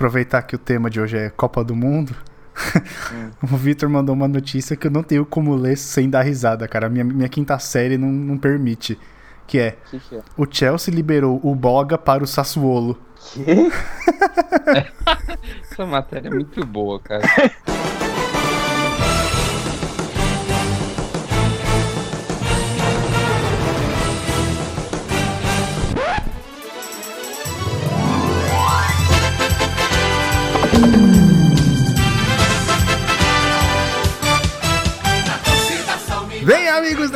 aproveitar que o tema de hoje é Copa do Mundo. Hum. o Vitor mandou uma notícia que eu não tenho como ler sem dar risada, cara. Minha, minha quinta série não, não permite. Que é, que que é, o Chelsea liberou o Boga para o Sassuolo. Que? Essa matéria é muito boa, cara.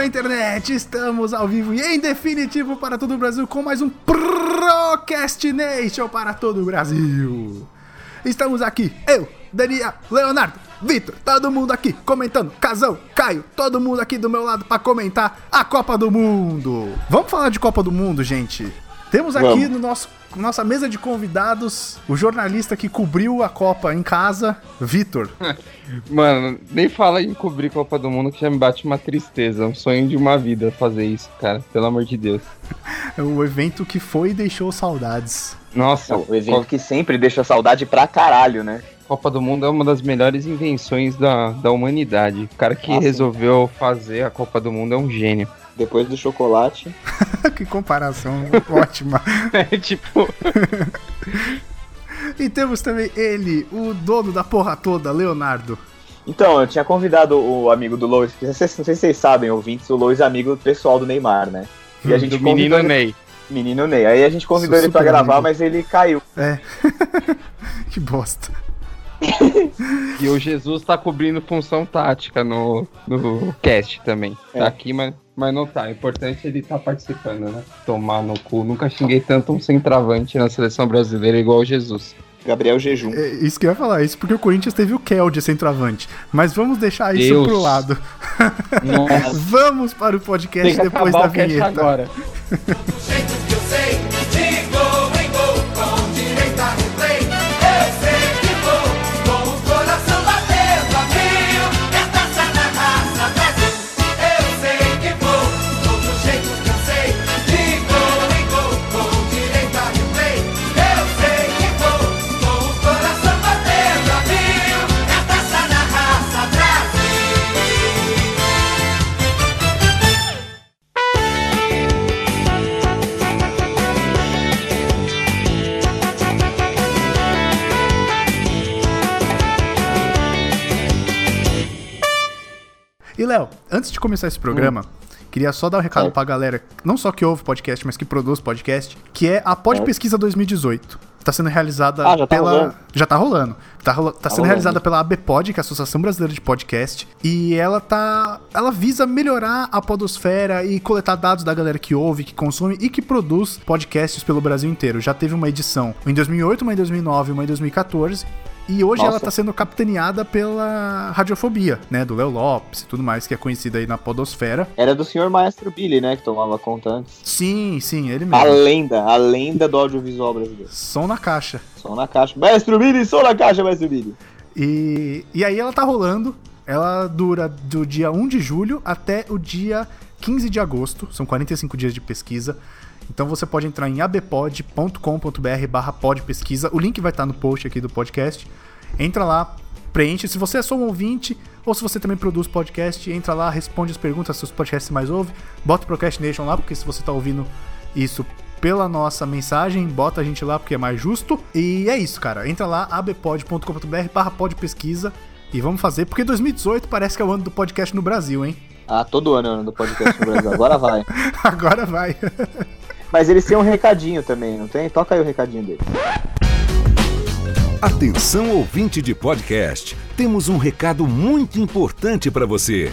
da internet, estamos ao vivo e em definitivo para todo o Brasil com mais um Procrastination para todo o Brasil. Estamos aqui, eu, Daniel, Leonardo, Vitor, todo mundo aqui comentando, Casão, Caio, todo mundo aqui do meu lado para comentar a Copa do Mundo. Vamos falar de Copa do Mundo, gente? Temos aqui Vamos. no nosso nossa mesa de convidados, o jornalista que cobriu a Copa em casa, Vitor. Mano, nem fala em cobrir Copa do Mundo que já me bate uma tristeza. É um sonho de uma vida fazer isso, cara. Pelo amor de Deus. É o evento que foi e deixou saudades. Nossa, o evento que sempre deixa saudade pra caralho, né? Copa do Mundo é uma das melhores invenções da, da humanidade. O cara que ah, resolveu fazer a Copa do Mundo é um gênio. Depois do chocolate. que comparação ótima. é tipo. e temos também ele, o dono da porra toda, Leonardo. Então, eu tinha convidado o amigo do Lois, não sei, não sei se vocês sabem, ouvintes, o Lois é amigo pessoal do Neymar, né? E a gente do menino ele... Ney. Menino Ney. Aí a gente convidou Sou ele pra gravar, amigo. mas ele caiu. É. que bosta. e o Jesus tá cobrindo função tática no, no cast também. É. Tá aqui, mas mas não tá. O importante é ele estar tá participando, né? Tomar no cu. Nunca xinguei tanto um centroavante na seleção brasileira igual o Jesus. Gabriel Jejum. É, isso que eu ia falar, isso porque o Corinthians teve o Kel de centroavante. Mas vamos deixar isso Deus. pro lado. vamos para o podcast depois da vinheta. agora. Léo, antes de começar esse programa, hum. queria só dar um recado é. pra galera, não só que ouve podcast, mas que produz podcast, que é a Pod é. Pesquisa 2018. Tá sendo realizada ah, já tá pela. Rolando. Já tá rolando. Tá, rola... tá, tá sendo rolando. realizada pela ABPod, que é a Associação Brasileira de Podcast. E ela tá. Ela visa melhorar a podosfera e coletar dados da galera que ouve, que consome e que produz podcasts pelo Brasil inteiro. Já teve uma edição em 2008, uma em 2009, uma em 2014. E hoje Nossa. ela tá sendo capitaneada pela Radiofobia, né? Do Léo Lopes e tudo mais, que é conhecida aí na podosfera. Era do senhor Maestro Billy, né? Que tomava conta antes. Sim, sim, ele mesmo. A lenda, a lenda do audiovisual brasileiro. Som na caixa. Som na caixa. Maestro Billy, som na caixa, Maestro Billy. E, e aí ela tá rolando. Ela dura do dia 1 de julho até o dia 15 de agosto. São 45 dias de pesquisa. Então você pode entrar em abpod.com.br barra podpesquisa. O link vai estar no post aqui do podcast. Entra lá, preenche. Se você é só um ouvinte ou se você também produz podcast, entra lá, responde as perguntas seus podcasts mais ouve. Bota o Procrastination lá, porque se você está ouvindo isso pela nossa mensagem, bota a gente lá porque é mais justo. E é isso, cara. Entra lá, abpod.com.br barra podpesquisa e vamos fazer, porque 2018 parece que é o ano do podcast no Brasil, hein? Ah, todo ano é o ano do podcast no Brasil. Agora vai. Agora vai. Mas eles têm um recadinho também, não tem? Toca aí o recadinho deles. Atenção ouvinte de podcast, temos um recado muito importante para você.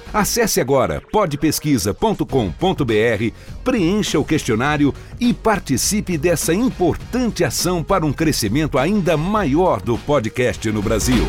Acesse agora podpesquisa.com.br, preencha o questionário e participe dessa importante ação para um crescimento ainda maior do podcast no Brasil.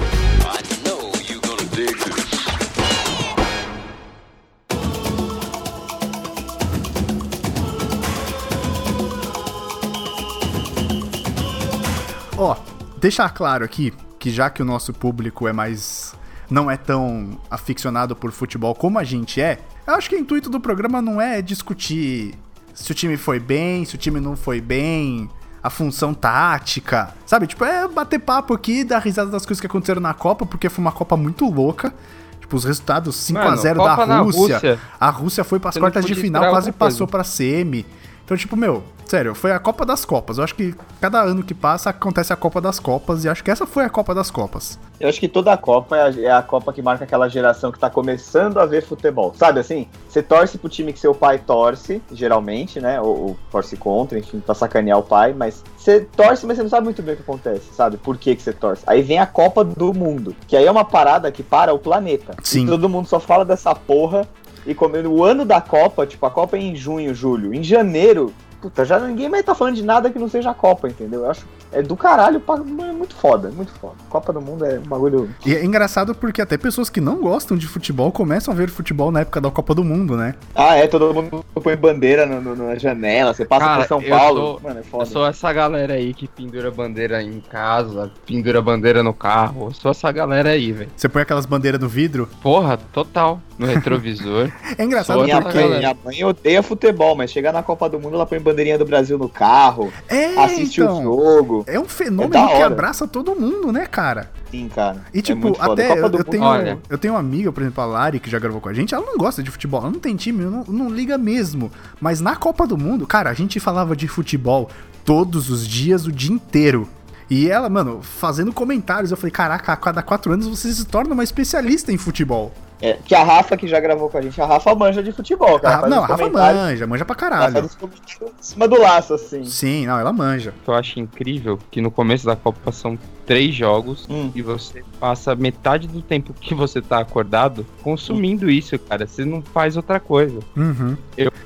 Ó, oh, deixar claro aqui que já que o nosso público é mais não é tão aficionado por futebol como a gente é, eu acho que o intuito do programa não é discutir se o time foi bem, se o time não foi bem, a função tática, sabe? Tipo, é bater papo aqui, dar risada das coisas que aconteceram na Copa, porque foi uma Copa muito louca. Tipo, os resultados 5x0 da Copa na Rússia. Rússia. A Rússia foi pras Você não quartas de final, quase passou pra semi. Então, tipo, meu, sério, foi a Copa das Copas. Eu acho que cada ano que passa acontece a Copa das Copas, e acho que essa foi a Copa das Copas. Eu acho que toda a Copa é a, é a Copa que marca aquela geração que tá começando a ver futebol. Sabe assim? Você torce pro time que seu pai torce, geralmente, né? Ou, ou torce contra, enfim, pra sacanear o pai, mas você torce, mas você não sabe muito bem o que acontece, sabe? Por que, que você torce. Aí vem a Copa do Mundo, que aí é uma parada que para o planeta. Sim. E todo mundo só fala dessa porra. E como o ano da Copa, tipo, a Copa é em junho, julho. Em janeiro, puta, já ninguém mais tá falando de nada que não seja a Copa, entendeu? Eu acho é do caralho, é muito foda, muito foda. Copa do Mundo é um bagulho. E é engraçado porque até pessoas que não gostam de futebol começam a ver futebol na época da Copa do Mundo, né? Ah, é, todo mundo põe bandeira no- no- na janela, você passa Cara, por São eu Paulo. sou- Mano, é Eu foda. sou essa galera aí que pendura bandeira em casa, pendura bandeira no carro. Eu sou essa galera aí, velho. Você põe aquelas bandeiras no vidro. Porra, total. No retrovisor. É engraçado Minha porque. mãe, minha mãe odeia futebol, mas chegar na Copa do Mundo, ela põe bandeirinha do Brasil no carro, É, assiste o então. jogo. É um É fenômeno da que abraça todo mundo, né, cara? Sim, cara. E É tipo, até eu, eu tenho, Olha. eu tenho uma amiga, por exemplo, a Lari, que já gravou com a gente, ela não gosta de futebol, ela não tem time, não, não liga mesmo. Mas na Copa do Mundo, cara, a gente falava de futebol todos os dias, o dia inteiro. E ela, mano, fazendo comentários, eu falei, caraca, a cada quatro anos você se torna uma especialista em futebol. É, que a Rafa, que já gravou com a gente, a Rafa manja de futebol, cara. Ah, Faz não, a Rafa manja, manja pra ela caralho. faz os comentários em cima do laço, assim. Sim, não, ela manja. eu acho incrível que no começo da Copa são três jogos Hum. e você passa metade do tempo que você tá acordado consumindo isso, cara. Você não faz outra coisa. Uhum.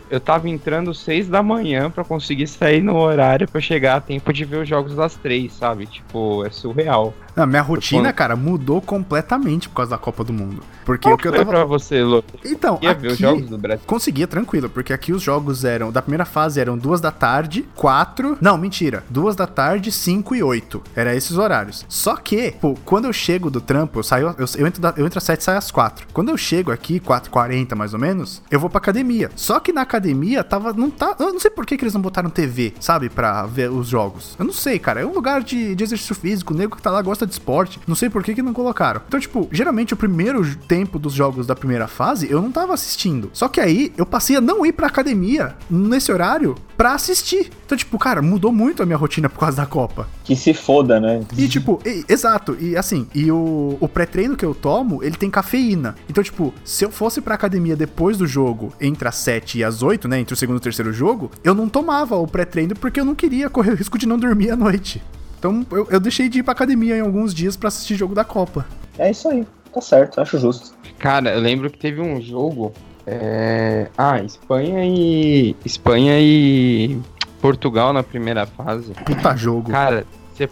Eu tava entrando seis da manhã pra conseguir sair no horário pra chegar a tempo de ver os jogos das três, sabe? Tipo, é surreal. Não, minha rotina, quando- cara, mudou completamente por causa da Copa do Mundo. Porque o Qual que eu tava. pra você, Lô? Então, Ia ver os aqui- jogos do Brasil? Conseguia, tranquilo, porque aqui os jogos eram. Da primeira fase eram duas da tarde, quatro. Não, mentira. Duas da tarde, cinco e oito. Era esses horários. Só que, pô, quando eu chego do trampo, eu saio. Eu, eu entro, da- eu entro às sete e saio às quatro. Quando eu chego aqui, 4h40 mais ou menos, eu vou pra academia. Só que na academia tava. Não tá. Eu não sei por que, que eles não botaram TV, sabe? Pra ver os jogos. Eu não sei, cara. É um lugar de, de exercício físico. O nego que tá lá gosta de esporte. Não sei por que, que não colocaram. Então, tipo, geralmente o primeiro tempo dos jogos da primeira fase eu não tava assistindo. Só que aí eu passei a não ir pra academia nesse horário pra assistir. Então, tipo, cara, mudou muito a minha rotina por causa da Copa. Que se foda, né? E tipo, e- exato, e assim, e o, o pré-treino que eu tomo, ele tem cafeína. Então, tipo, se eu fosse pra academia depois do jogo, entre as 7 e as 8, né, entre o segundo e o terceiro jogo, eu não tomava o pré-treino porque eu não queria correr o risco de não dormir à noite. Então, eu, eu deixei de ir pra academia em alguns dias pra assistir jogo da Copa. É isso aí. Tá certo, acho justo. Cara, eu lembro que teve um jogo. É... Ah, Espanha e. Espanha e. Portugal na primeira fase. Puta jogo. Cara, você-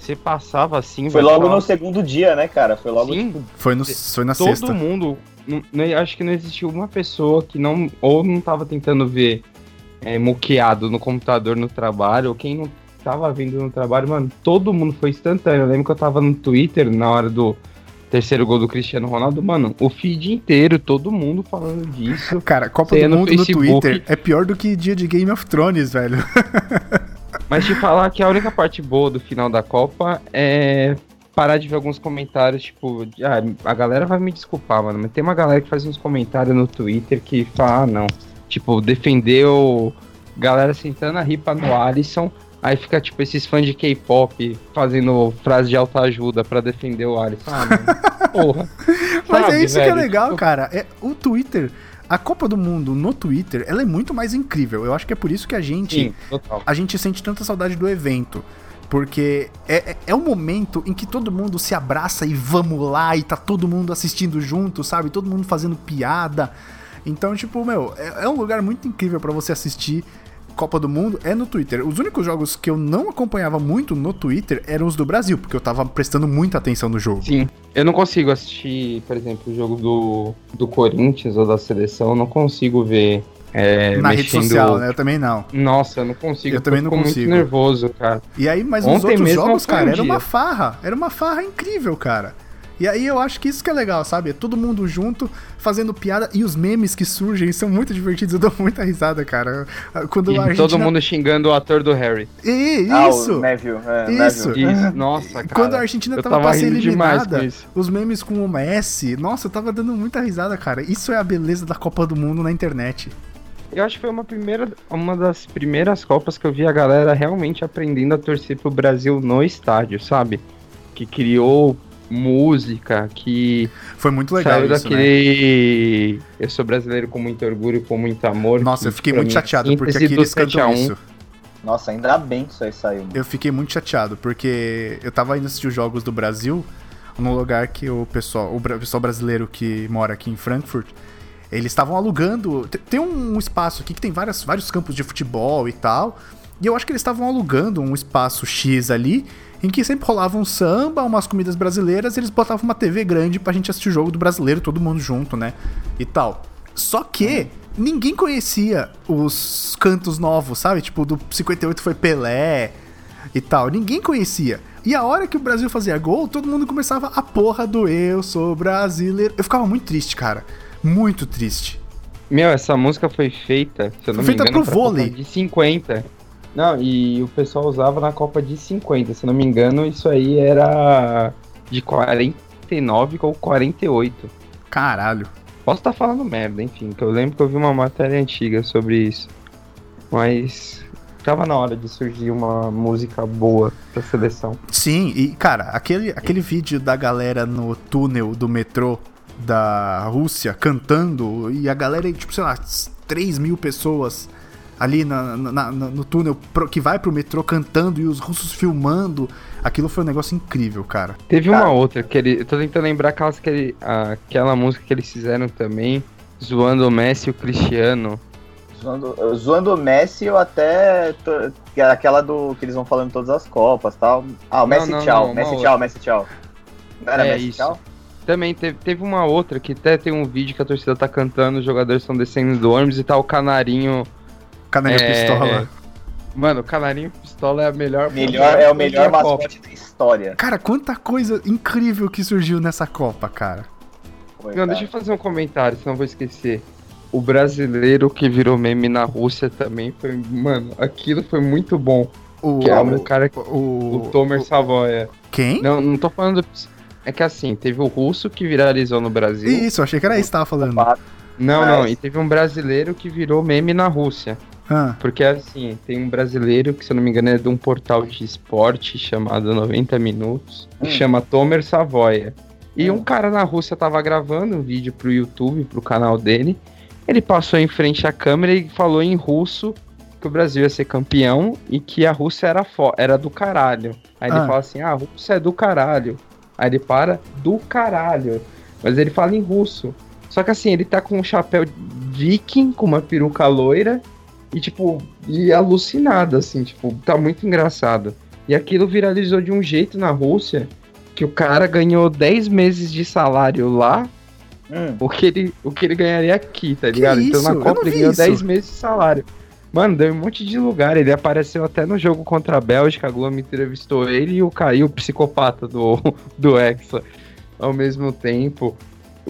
você passava assim. Foi logo falar- no segundo dia, né, cara? Foi logo, Sim. tipo, Foi, no, foi na Todo sexta. mundo. não- não- acho que não existiu uma pessoa que não. Ou não tava tentando ver é, muqueado no computador no trabalho, ou quem não tava vendo no trabalho, mano, todo mundo foi instantâneo. Eu lembro que eu tava no Twitter na hora do terceiro gol do Cristiano Ronaldo, mano, o feed inteiro, todo mundo falando disso. Cara, Copa do no Mundo no Facebook- Twitter é pior do que dia de Game of Thrones, velho. Mas te falar que a única parte boa do final da Copa é parar de ver alguns comentários, tipo, ah, a galera vai me desculpar, mano, mas tem uma galera que faz uns comentários no Twitter que fala, ah, não. Tipo, defendeu galera sentando a ripa no Alisson, aí fica, tipo, esses fãs de K-pop fazendo frase de autoajuda pra defender o Alisson. Ah, mano, porra. Mas Sabe, é isso que é velho? legal, Tipo, cara. É, o Twitter, a Copa do Mundo no Twitter, ela é muito mais incrível. Eu acho que é por isso que a gente, Sim, a gente sente tanta saudade do evento. Porque é, é, é um momento em que todo mundo se abraça e vamos lá, e tá todo mundo assistindo junto, sabe? Todo mundo fazendo piada. Então, tipo, meu, é, é um lugar muito incrível pra você assistir Copa do Mundo, é no Twitter. Os únicos jogos que eu não acompanhava muito no Twitter eram os do Brasil, porque eu tava prestando muita atenção no jogo. Sim, eu não consigo assistir, por exemplo, o jogo do, do Corinthians ou da seleção, eu não consigo ver é, Na rede mexendo- social, né? Eu também não. Nossa, eu não consigo. Eu também não consigo. muito nervoso, cara. E aí, mas nos Ontem outros jogos, foi um cara, era dia. uma farra. Era uma farra incrível, cara. E aí eu acho que isso que é legal, sabe? É todo mundo junto, fazendo piada. E os memes que surgem são muito divertidos. Eu dou muita risada, cara. Quando E a Argentina... todo mundo xingando o ator do Harry. E, Ah, isso! o Neville. É, Isso. Neville. Isso, nossa, cara. Quando a Argentina eu tava, tava pra ser rindo demais eliminada, os memes com o Messi, nossa, eu tava dando muita risada, cara. Isso é a beleza da Copa do Mundo na internet. Eu acho que foi uma, primeira, uma das primeiras Copas que eu vi a galera realmente aprendendo a torcer pro Brasil no estádio, sabe? Que criou música, que Foi muito legal saiu isso, né? daquele. Eu sou brasileiro com muito orgulho, com muito amor. Nossa, eu fiquei muito mim, chateado, porque aqui eles cantam 7 a 1. isso. Nossa, ainda bem que isso aí saiu. mano. Eu fiquei muito chateado, porque eu tava indo assistir os jogos do Brasil num lugar que o pessoal, o pessoal brasileiro que mora aqui em Frankfurt, eles estavam alugando. te- Tem um espaço aqui que tem várias, vários campos de futebol e tal. E eu acho que eles estavam alugando um espaço X ali, em que sempre rolava um samba, umas comidas brasileiras, e eles botavam uma TV grande pra gente assistir o jogo do brasileiro, todo mundo junto, né? E tal. Só que ninguém conhecia os cantos novos, sabe? Tipo, do 58 foi Pelé e tal. Ninguém conhecia. E a hora que o Brasil fazia gol, todo mundo começava a porra do eu sou brasileiro. Eu ficava muito triste, cara. Muito triste. Meu, essa música foi feita, se eu não Foi me feita engano, pro vôlei. De 50. Não, e o pessoal usava na Copa de 50, se não me engano, isso aí era de 49 ou 48. Caralho. Posso estar falando merda, enfim, que eu lembro que eu vi uma matéria antiga sobre isso. Mas tava na hora de surgir uma música boa pra seleção. Sim, e cara, aquele, aquele vídeo da galera no túnel do metrô da Rússia cantando e a galera, tipo, sei lá, 3 mil pessoas ali na, na- na- no túnel pro- que vai pro metrô cantando e os russos filmando. Aquilo foi um negócio incrível, cara. Teve Cara. uma outra que ele. Eu tô tentando lembrar aquelas que ele, aquela música que eles fizeram também, zoando o Messi e o Cristiano. Zoando, zoando o Messi, eu até. tô- que é aquela do que eles vão falando em todas as Copas tal. Ah, o Não, Messi não, tchau, não, Messi tchau, Messi tchau. Não era É Messi isso. tchau? Também teve, teve uma outra que até tem um vídeo que a torcida tá cantando, os jogadores estão descendo do ônibus e tá o canarinho. Canarinho É, Pistola. Mano, o canarinho pistola é a melhor. Melhor, é o melhor da Copa. mascote da história. Cara, quanta coisa incrível que surgiu nessa Copa, cara. Foi, Não, cara. deixa eu fazer um comentário, senão eu vou esquecer. O brasileiro que virou meme na Rússia também foi. Mano, aquilo foi muito bom. O, Que é o, o cara que. o, O Tomer Savoia. Quem? Não, não tô falando. É que assim, teve o russo que viralizou no Brasil. Isso, eu achei que era isso que tava falando. Não, não, e teve um brasileiro que virou meme na Rússia. Ah, Porque assim, tem um brasileiro que, se eu não me engano, é de um portal de esporte chamado 90 Minutos, que Hum. chama Tomer Savoia. E Hum. um cara na Rússia tava gravando um vídeo pro YouTube, pro canal dele. Ele passou em frente à câmera e falou em russo que o Brasil ia ser campeão e que a Rússia era, era do caralho. Aí Ah. ele fala assim: ah, a Rússia é do caralho. Aí ele para, do caralho. Mas ele fala em russo. Só que assim, ele tá com um chapéu viking, com uma peruca loira, e tipo, e alucinado, assim, tipo, tá muito engraçado. E aquilo viralizou de um jeito na Rússia que o cara ganhou 10 meses de salário lá, Hum, o que ele, o que ele ganharia aqui, tá ligado? Então na Copa ele ganhou isso. 10 meses de salário. Mano, deu um monte de lugar. Ele apareceu até no jogo contra a Bélgica. A Globo entrevistou ele e o Caio, o psicopata do, do Hexa. Ao mesmo tempo,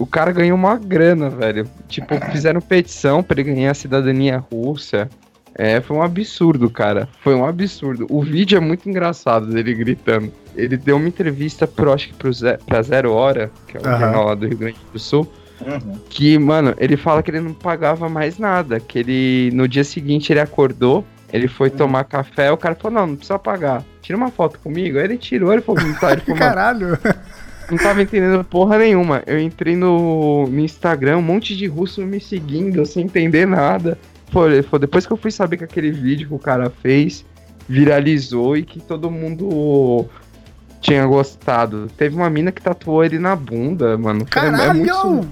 o cara ganhou uma grana, velho. Tipo, fizeram petição pra ele ganhar a cidadania russa. É, foi um absurdo, cara. Foi um absurdo. O vídeo é muito engraçado dele gritando. Ele deu uma entrevista pro, acho que pro Ze pra Zero Hora, que é o jornal lá do Rio Grande do Sul. uhum. Que, mano, ele fala que ele não pagava mais nada. Que ele, no dia seguinte, ele acordou, ele foi Hum. tomar café, o cara falou, não, não precisa pagar. Tira uma foto comigo. Aí ele tirou, ele falou, não tá, ele falou, caralho. não tava entendendo porra nenhuma. Eu entrei no, no Instagram, um monte de russo me seguindo, sem entender nada. Foi, falou, depois que eu fui saber que aquele vídeo que o cara fez viralizou e que todo mundo tinha gostado. Teve uma mina que tatuou ele na bunda, mano. É- é Caralho! muito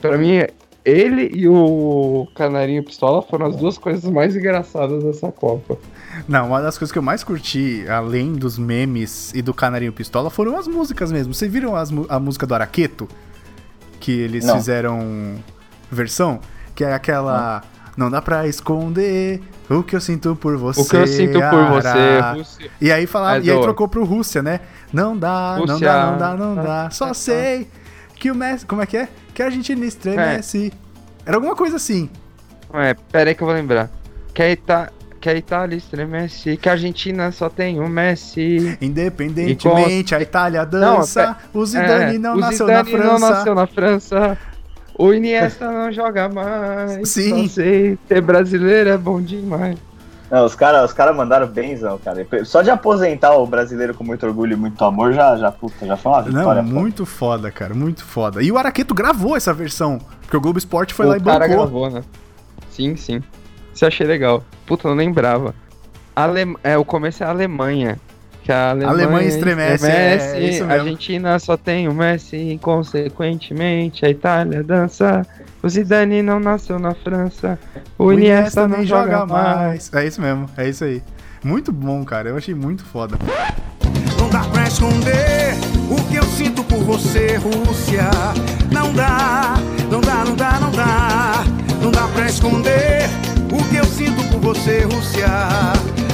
Pra mim, ele e o Canarinho Pistola foram as duas coisas mais engraçadas dessa Copa. Não, uma das coisas que eu mais curti, além dos memes e do Canarinho Pistola, foram as músicas mesmo. Vocês viram as a música do Araqueto? Que eles Não. fizeram versão? Que é aquela. Não dá pra esconder o que eu sinto por você. O que eu sinto por você, Ara. Rússia. E aí falava, É e aí trocou pro Rússia, né? Não dá, não Rússia. dá, não dá, não dá. Só sei que o Messi. Como é que é? Que a Argentina estremece. Era alguma coisa assim. É, pera aí que eu vou lembrar. Que a, Ita... que a Itália estremece, que a Argentina só tem o Messi. Independentemente, a Itália dança. o Zidane É, não o nasceu Zidane na não França. nasceu na França. O Iniesta não joga mais. Sim. Só sei, ser brasileiro é bom demais. Não, os caras os cara mandaram benzão, cara. Só de aposentar o brasileiro com muito orgulho e muito amor já, já, puta, já foi uma Não, vitória. foda. muito foda, cara, muito foda. E o Araqueto gravou essa versão, porque o Globo Esporte foi o lá e cara bancou. gravou, né? Sim, sim. Isso eu achei legal. Puta, eu não lembrava. Ale... É, o começo é a Alemanha. Que a Alemanha, Alemanha estremece, é, é isso a. Argentina só tem o Messi, consequentemente a Itália dança. O Zidane não nasceu na França. O, Iniesta não joga mais. É isso mesmo, é isso aí. Muito bom, cara, eu achei muito foda. Não dá pra esconder o que eu sinto por você, Rússia. Não dá, não dá, não dá, não dá. Não dá pra esconder eu sinto por você, Rússia.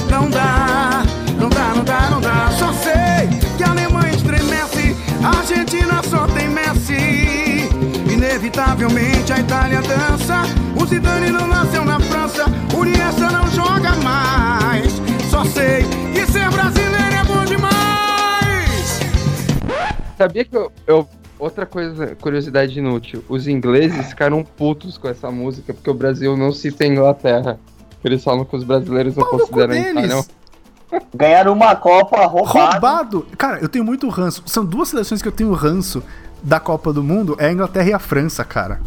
Não dá, não dá, não dá, não dá. Só sei que a Alemanha estremece, a Argentina só tem Messi. Inevitavelmente a Itália dança. O Zidane não nasceu na França, o Iniesta não joga mais. Só sei que ser brasileiro é bom demais. Sabia que eu, eu- Outra coisa, curiosidade inútil. Os ingleses ficaram putos com essa música porque o Brasil não cita a Inglaterra. Eles falam que os brasileiros não Pau consideram Itália. Ganharam uma Copa roubada. Roubado! Cara, eu tenho muito ranço. São duas seleções que eu tenho ranço da Copa do Mundo, é a Inglaterra e a França, cara.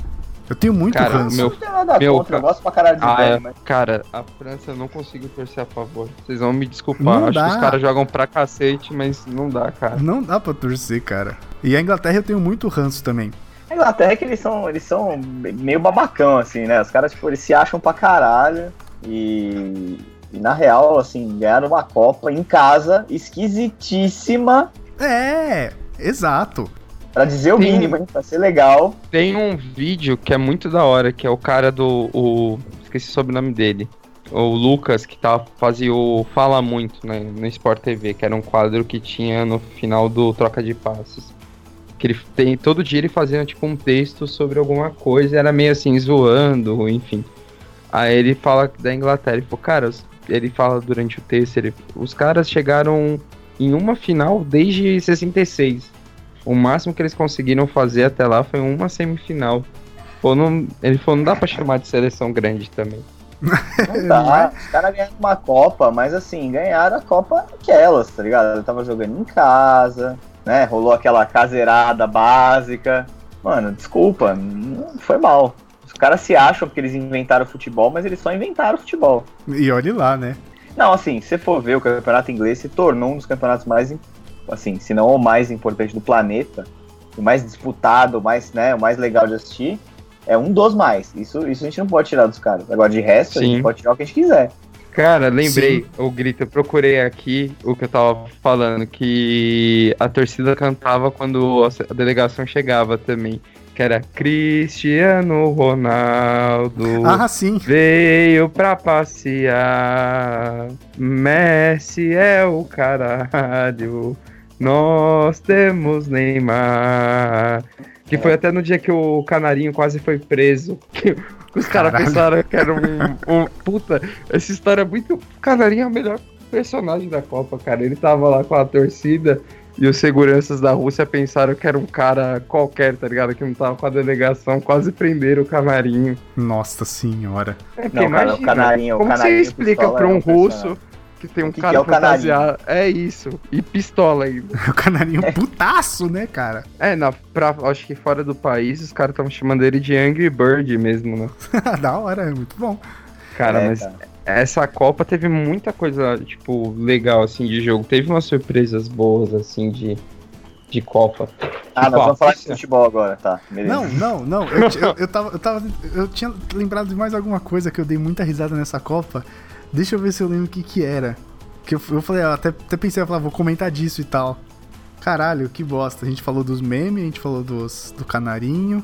Eu tenho muito Cara, ranço. meu- Não tem nada Meu, contra, eu gosto pra caralho de Ah, velho, é. mas Cara, a França eu não consigo torcer a favor. Vocês vão me desculpar. Não Acho dá. que os caras jogam pra cacete, mas não dá, cara. Não dá pra torcer, cara. E a Inglaterra eu tenho muito ranço também. a Inglaterra é que eles são, eles são meio babacão, assim, né? Os caras, tipo, eles se acham pra caralho e, e na real, assim, ganharam uma Copa em casa, esquisitíssima, É, exato. pra dizer o Sim. mínimo, hein? Pra ser legal. Tem um vídeo que é muito da hora, que é o cara do. O, esqueci sobre o nome dele. O Lucas, que tá, fazia o Fala Muito né, no Sport TV, que era um quadro que tinha no final do Troca de Passes. Que ele tem. Todo dia ele fazia tipo um texto sobre alguma coisa, era meio assim, zoando, enfim. Aí ele fala da Inglaterra, ele falou, cara, ele fala durante o texto, ele, os caras chegaram em uma final desde 66. O máximo que eles conseguiram fazer até lá foi uma semifinal. Pô, não, ele falou, não dá pra chamar de seleção grande também. Não dá. Os caras ganharam uma Copa, mas assim, ganharam a Copa aquelas, tá ligado? Eu tava jogando em casa, né? Rolou aquela caseirada básica. Mano, desculpa, foi mal. Os caras se acham porque eles inventaram futebol, mas eles só inventaram futebol. E olhe lá, né? Não, assim, se for ver, o campeonato inglês se tornou um dos campeonatos mais, im- assim, se não o mais importante do planeta, o mais disputado, o mais, né, o mais legal de assistir, é um dos mais. Isso, isso a gente não pode tirar dos caras. Agora, de resto, a Sim. gente pode tirar o que a gente quiser. Cara, lembrei, o grito, eu procurei aqui o que eu tava falando, que a torcida cantava quando a delegação chegava também. Que era Cristiano Ronaldo. Ah, sim. Veio pra passear. Messi é o caralho. Nós temos Neymar. Que foi até no dia que o Canarinho quase foi preso. Que os caras pensaram que era um, um- Puta, essa história é muito. O Canarinho é o melhor personagem da Copa, cara. Ele tava lá com a torcida. E os seguranças da Rússia pensaram que era um cara qualquer, tá ligado? Que não tava com a delegação, quase prenderam o Canarinho. Nossa senhora. É, porque Não, cara, o imagina, canarinho, o como canarinho você explica pra é um russo. Que tem um que cara que é fantasiado? É isso. E pistola ainda. O canarinho putaço, né, cara? É, na, pra, acho que fora do país os caras estavam chamando ele de Angry Bird mesmo, né? da hora, é muito bom. Cara, É, mas cara. essa Copa teve muita coisa, tipo, legal, assim, de jogo. Teve umas surpresas boas, assim, de, de Copa. Ah, Tipo, nós vamos falar de futebol agora, tá. Beleza. Não, não, não. Eu, eu, eu tava, eu tava. Eu tinha lembrado de mais alguma coisa que eu dei muita risada nessa Copa. Deixa eu ver se eu lembro o que que era. Que eu, eu falei, ó, até, até pensei, eu falei, ah, vou comentar disso e tal. Caralho, que bosta. A gente falou dos memes, a gente falou dos, do canarinho,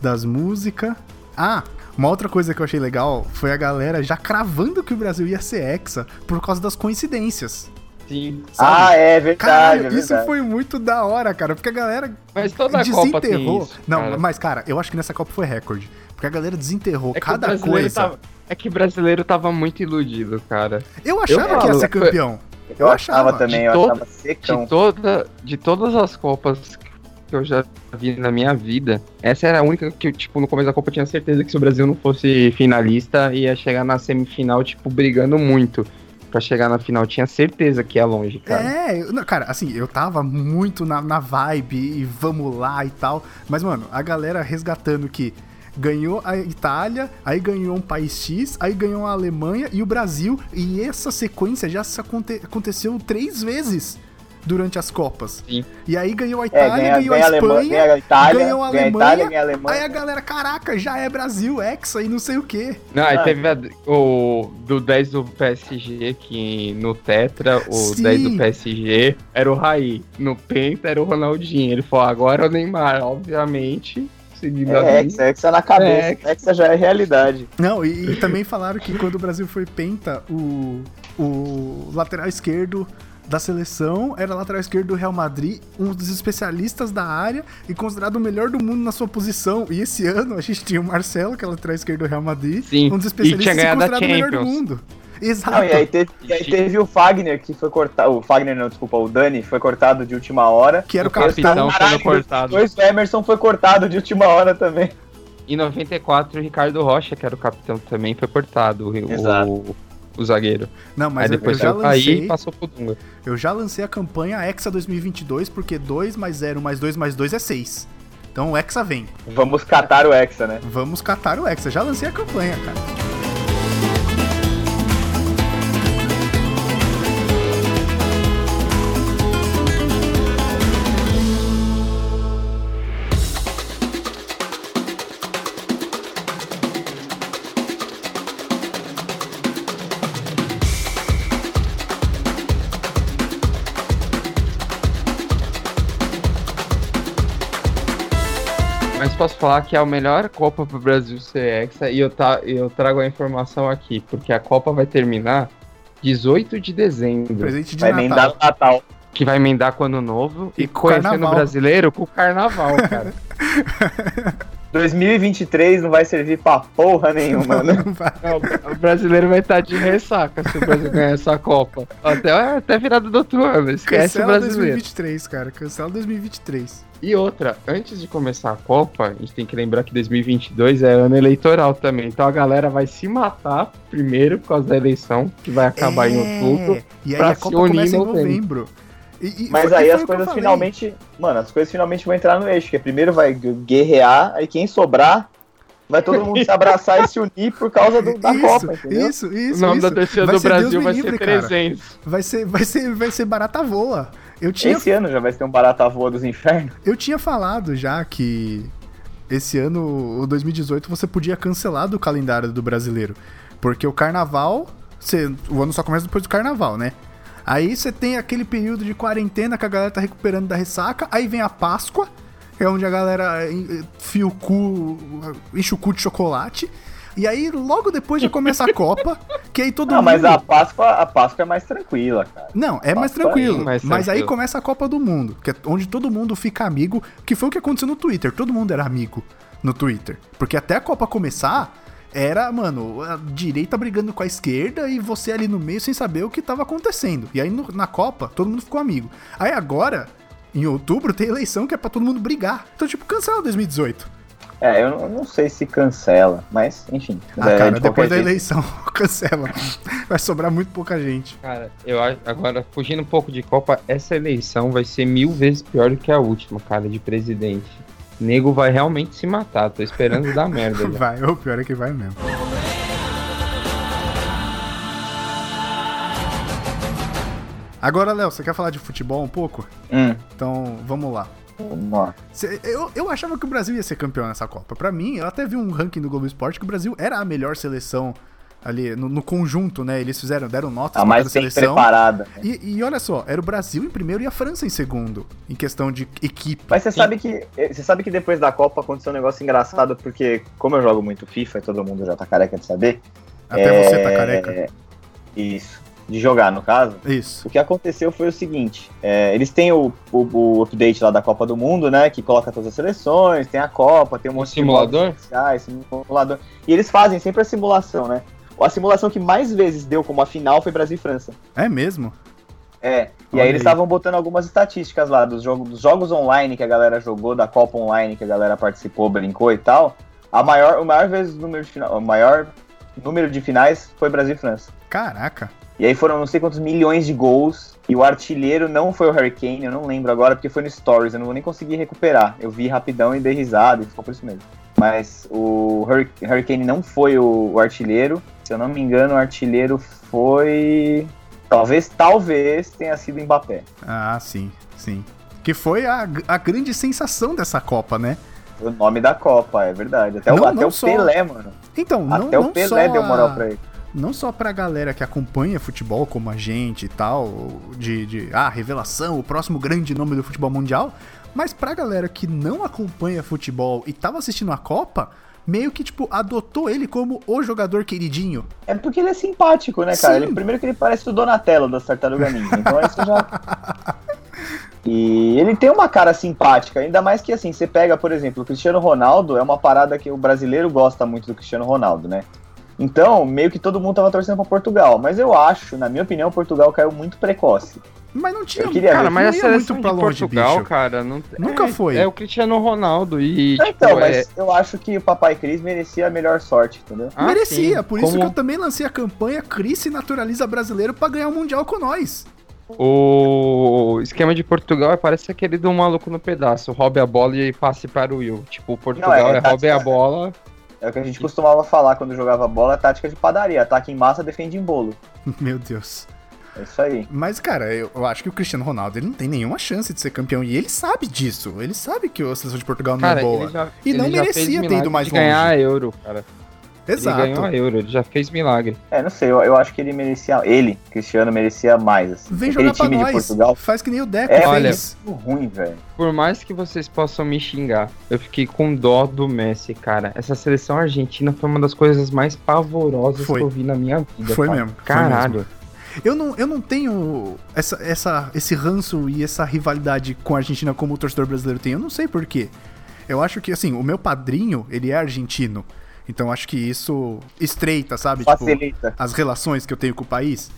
das músicas. Ah, Uma outra coisa que eu achei legal foi a galera já cravando que o Brasil ia ser hexa por causa das coincidências. Sim. sabe? Ah, é verdade. Caralho, é isso verdade. foi muito da hora, cara, porque a galera Mas toda a Copa tem desenterrou. isso. Não, cara. mas cara, eu acho que nessa Copa foi recorde. Porque a galera desenterrou É que o cada coisa. Tava, é que o brasileiro tava muito iludido, cara. Eu achava Eu que ia ser campeão. Eu achava também, eu achava secão. De, toda, de todas as Copas que eu já vi na minha vida, essa era a única que, eu, tipo, no começo da Copa eu tinha certeza que se o Brasil não fosse finalista, ia chegar na semifinal, tipo, brigando muito. Pra chegar na final, tinha certeza que ia longe, cara. É, eu- não, cara, assim, eu tava muito na, na vibe e vamos lá e tal. Mas, mano, a galera resgatando que ganhou a Itália, aí ganhou um país X, aí ganhou a Alemanha e o Brasil. E essa sequência já se aconte- aconteceu três vezes durante as Copas. Sim. E aí ganhou a É, Itália, ganha, ganhou ganha a Alemanha, Espanha. ganha a Itália, ganhou a ganha a Alemanha, Itália, ganha a Alemanha. Aí a galera, caraca, já é Brasil, Hexa e não sei o quê. Não, aí Ah. teve a- o do 10 do PSG, que no Tetra, o Sim. 10 do PSG era o Raí. No Penta era o Ronaldinho. Ele falou, agora é o Neymar, obviamente. Seguindo a É, linha. Hexa, Hexa na cabeça. Hexa já é realidade. Não, e, e também falaram que quando o Brasil foi penta, o, o lateral esquerdo da seleção era lateral esquerdo do Real Madrid, um dos especialistas da área e considerado o melhor do mundo na sua posição. E esse ano a gente tinha o Marcelo, que é lateral esquerdo do Real Madrid, Sim, um dos e especialistas e a considerado o melhor do mundo. Exato. Não, e aí teve, e aí teve o Fagner, que foi cortado. O Fagner, não, desculpa, o Dani foi cortado de última hora. Que era o O capitão sendo cortado. Dois, o Emerson foi cortado de última hora também. Em 94, o Ricardo Rocha, que era o capitão também, foi cortado, o, Exato. o, o zagueiro. Não, mas Aí eu, eu depois já lancei, e passou pro Dunga. eu já lancei a campanha Hexa 2022, porque 2 mais 0 mais 2 mais 2 é 6. Então o Hexa vem. Vamos catar o Hexa, né? Vamos catar o Hexa. Já lancei a campanha, cara. Posso falar que é a melhor Copa pro Brasil ser hexa e eu, tá, eu trago a informação aqui, porque a Copa vai terminar 18 de dezembro, Presente de Vai emendar Natal. no Natal. que vai emendar com o ano novo E e, conhecendo carnaval. o brasileiro com o carnaval, cara. 2023 não vai servir pra porra nenhuma, né? Não, o brasileiro vai estar de ressaca se o Brasil ganhar essa Copa. Até, até virada do outro ano, esquece Cancela o brasileiro. 2023, cara. Cancela 2023. E outra, antes de começar a Copa, a gente tem que lembrar que 2022 é ano eleitoral também. Então a galera vai se matar primeiro por causa da eleição, que vai acabar em É, outubro. E aí pra a se Copa unir começa em em novembro. novembro. E- e Mas foi- aí as coisas finalmente. Mano, as coisas finalmente vão entrar no eixo. Que primeiro vai guerrear, aí quem sobrar, vai todo mundo se abraçar e se unir por causa do- da isso, Copa, entendeu? Isso, isso, o nome isso. da torcida Vai do ser Brasil vai livre, ser cara. 300. Vai ser, vai ser, vai ser barata voa. Eu tinha, Esse ano já vai ser um barata voa dos infernos. eu tinha falado já que esse ano, o 2018, você podia cancelar do calendário do brasileiro. Porque o carnaval, você- o ano só começa depois do carnaval, né? Aí você tem aquele período de quarentena que a galera tá recuperando da ressaca, aí vem a Páscoa, que é onde a galera eh, fia o cu, enche o cu de chocolate. E aí, logo depois já começa a Copa, que aí todo Não, mundo. mas a Páscoa, a Páscoa é mais tranquila, cara. Não, é mais Passa tranquilo. aí, mais mas aí tranquilo. começa a Copa do Mundo, que é onde todo mundo fica amigo, que foi o que aconteceu no Twitter. Todo mundo era amigo no Twitter. Porque até a Copa começar, era, mano, a direita brigando com a esquerda e você ali no meio sem saber o que tava acontecendo. E aí no- na Copa, todo mundo ficou amigo. Aí agora, em outubro, tem eleição que é pra todo mundo brigar. Então, tipo, cancela 2018. É, eu não, eu não sei se cancela, mas enfim. Ah, é, cara, de depois da eleição, cancela. Vai sobrar muito pouca gente. Cara, eu acho. Agora, fugindo um pouco de Copa, essa eleição vai ser mil vezes pior do que a última, cara, de presidente. Nego vai realmente se matar. Tô esperando dar merda. já. Vai, o pior é que vai mesmo. Agora, Léo, você quer falar de futebol um pouco? Hum, Então, vamos lá. vamos lá. Cê- Eu, eu achava que o Brasil ia ser campeão nessa Copa. Pra mim, eu até vi um ranking do Globo Esporte que o Brasil era a melhor seleção ali no, no conjunto, né? Eles fizeram, deram notas A mais bem seleção. preparada. né? E, e olha só, era o Brasil em primeiro e a França em segundo, em questão de equipe. Mas você sabe que você sabe que depois da Copa aconteceu um negócio engraçado, porque como eu jogo muito FIFA e todo mundo já tá careca de saber. Até é, você tá careca. Isso. De jogar, no caso. Isso. O que aconteceu foi o seguinte: é, eles têm o, o, o update lá da Copa do Mundo, né? Que coloca todas as seleções, tem a Copa, tem um monte simulador? de especiais, simulador. E eles fazem sempre a simulação, né? A simulação que mais vezes deu como a final foi Brasil e França. É mesmo? É, e Olha aí eles estavam botando algumas estatísticas lá dos jogos, dos jogos online que a galera jogou, da Copa Online que a galera participou, brincou e tal. A maior, o maior vezes número de final, o maior número de finais foi Brasil e França. Caraca. E aí foram não sei quantos milhões de gols. E o artilheiro não foi o Hurricane, eu não lembro agora, porque foi no Stories, eu não vou nem conseguir recuperar. Eu vi rapidão e dei risada e ficou por isso mesmo. Mas o Hurri- Hurricane não foi o, o artilheiro. Se eu não me engano, o artilheiro foi. Talvez, talvez tenha sido Mbappé. Ah, sim, sim. Que foi a, a grande sensação dessa Copa, né? O nome da Copa, é verdade. Até, Não, o, até não o só- Pelé, mano. Então, não, até não o Pelé só deu moral pra ele. não só pra galera que acompanha futebol como a gente e tal, de, de ah, revelação, o próximo grande nome do futebol mundial, mas pra galera que não acompanha futebol e tava assistindo a Copa, meio que, tipo, adotou ele como o jogador queridinho. É porque ele é simpático, né, cara? Sim. Ele, primeiro que ele parece o Donatello da Tartaruga Ninja. Então isso já. E ele tem uma cara simpática, ainda mais que assim, você pega, por exemplo, o Cristiano Ronaldo é uma parada que o brasileiro gosta muito do Cristiano Ronaldo, né? Então, meio que todo mundo tava torcendo pra Portugal. Mas eu acho, na minha opinião, Portugal caiu muito precoce. Mas não tinha queria Cara, mas a não ia seleção muito pra de longe, Portugal, bicho. cara, não Nunca é, foi. É o Cristiano Ronaldo e tipo, então, mas é- eu acho que o Papai Cris merecia a melhor sorte, entendeu? Ah, Merecia, sim. por isso Como que eu também lancei a campanha Cris se naturaliza brasileiro pra ganhar o Mundial com nós. O esquema de Portugal é parece aquele do maluco no pedaço, roube a bola e passe para o Will. Tipo, Portugal Não, é é, roube a bola. É o que a gente costumava falar quando jogava bola, tática de padaria. Ataque em massa, defende em bolo. Meu Deus. É isso aí. Mas, cara, eu, eu acho que o Cristiano Ronaldo ele não tem nenhuma chance de ser campeão. E ele sabe disso. Ele sabe que a seleção de Portugal não Cara, é boa. já, E não merecia ter ido mais de ganhar longe. a Euro, cara. Exato. Ele ganhou a Euro, ele já fez milagre. É, não sei, eu, eu acho que ele merecia. Ele, Cristiano, merecia mais. Assim. Vem Aquele jogar pra time de nós. Portugal Faz que nem o Deco é olha, fez. muito ruim, velho. Por mais que vocês possam me xingar, eu fiquei com dó do Messi, cara. Essa seleção argentina foi uma das coisas mais pavorosas Foi. que eu vi na minha vida. Foi cara. mesmo, foi Caralho. Eu não, eu não tenho essa, essa, esse ranço e essa rivalidade com a Argentina como o torcedor brasileiro tem. Eu não sei porquê. Eu acho que, assim, o meu padrinho, ele é argentino. Então acho que isso estreita, sabe? Tipo, Facilita. as relações que eu tenho com o país.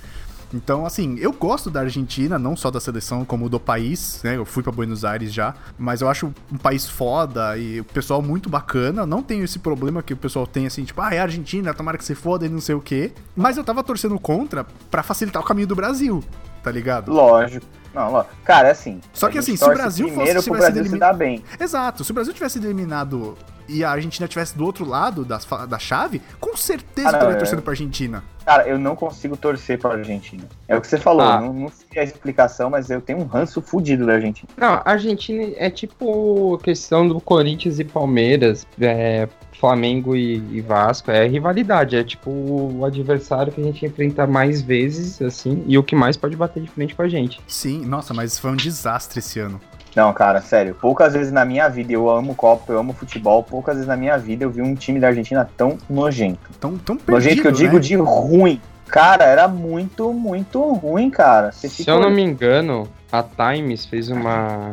Então, assim, eu gosto da Argentina, não só da seleção, como do país, né? Eu fui pra Buenos Aires já, mas eu acho um país foda e o pessoal muito bacana. Não tenho esse problema que o pessoal tem, assim, tipo, ah, é Argentina, tomara que se foda e não sei o quê. Mas eu tava torcendo contra pra facilitar o caminho do Brasil, tá ligado? Lógico. Não, lógico. Cara, é assim. Só que, assim, se o Brasil fosse- primeiro pro tivesse Brasil se dar bem. Exato, se o Brasil tivesse eliminado e a Argentina tivesse do outro lado fa- da chave, com certeza não, eu estaria torcendo pra Argentina. Cara, eu não consigo torcer pra Argentina. É o que você falou, Ah. não, não sei a explicação, mas eu tenho um ranço fudido da Argentina. Não, a Argentina é tipo questão do Corinthians e Palmeiras, é, Flamengo e, e Vasco, é rivalidade, é tipo o adversário que a gente enfrenta mais vezes, assim, e o que mais pode bater de frente com a gente. Sim, nossa, mas foi um desastre esse ano. Não, cara, sério. Poucas vezes na minha vida, eu amo Copa, eu amo futebol, poucas vezes na minha vida eu vi um time da Argentina tão nojento. Tão, tão perdido, nojento que eu digo né? de ruim. Cara, era muito, muito ruim, cara. Você Se fica eu não me engano, a Times fez uma,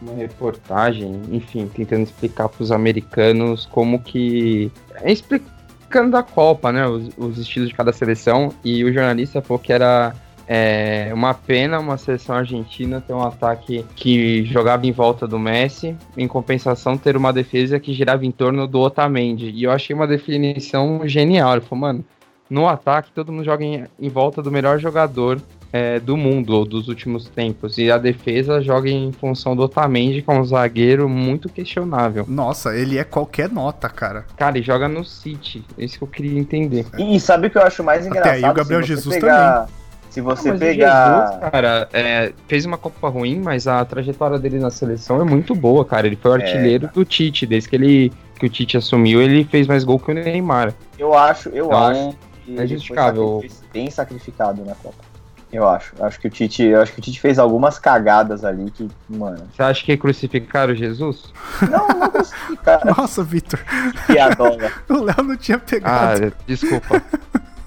uma reportagem, enfim, tentando explicar para os americanos como que. é, Explicando a Copa, né? Os, os estilos de cada seleção. E o jornalista falou que era é, uma pena uma seleção argentina ter um ataque que jogava em volta do Messi, em compensação ter uma defesa que girava em torno do Otamendi. E eu achei uma definição genial. Ele falou, mano, no ataque todo mundo joga em, em volta do melhor jogador é, do mundo ou dos últimos tempos. E a defesa joga em função do Otamendi, que é um zagueiro muito questionável. Nossa, ele é qualquer nota, cara. Cara, ele joga no City. É isso que eu queria entender. E, e sabe o que eu acho mais Até engraçado? aí o Gabriel Jesus pegar- Se você Não, pegar. Jesus, cara, é, fez uma Copa ruim, mas a trajetória dele na seleção é muito boa, cara. Ele foi o É, artilheiro do Tite. Desde que, ele, que o Tite assumiu, ele fez mais gol que o Neymar. Eu acho, eu Então, acho É justificável. Foi bem sacrificado na Copa. Eu acho. Acho que o Tite, eu acho que o Tite fez algumas cagadas ali que, mano. Você acha que crucificaram Jesus? Não, não crucificaram. Nossa, Vitor. Piadola. O Léo não tinha Ah, pegado. desculpa.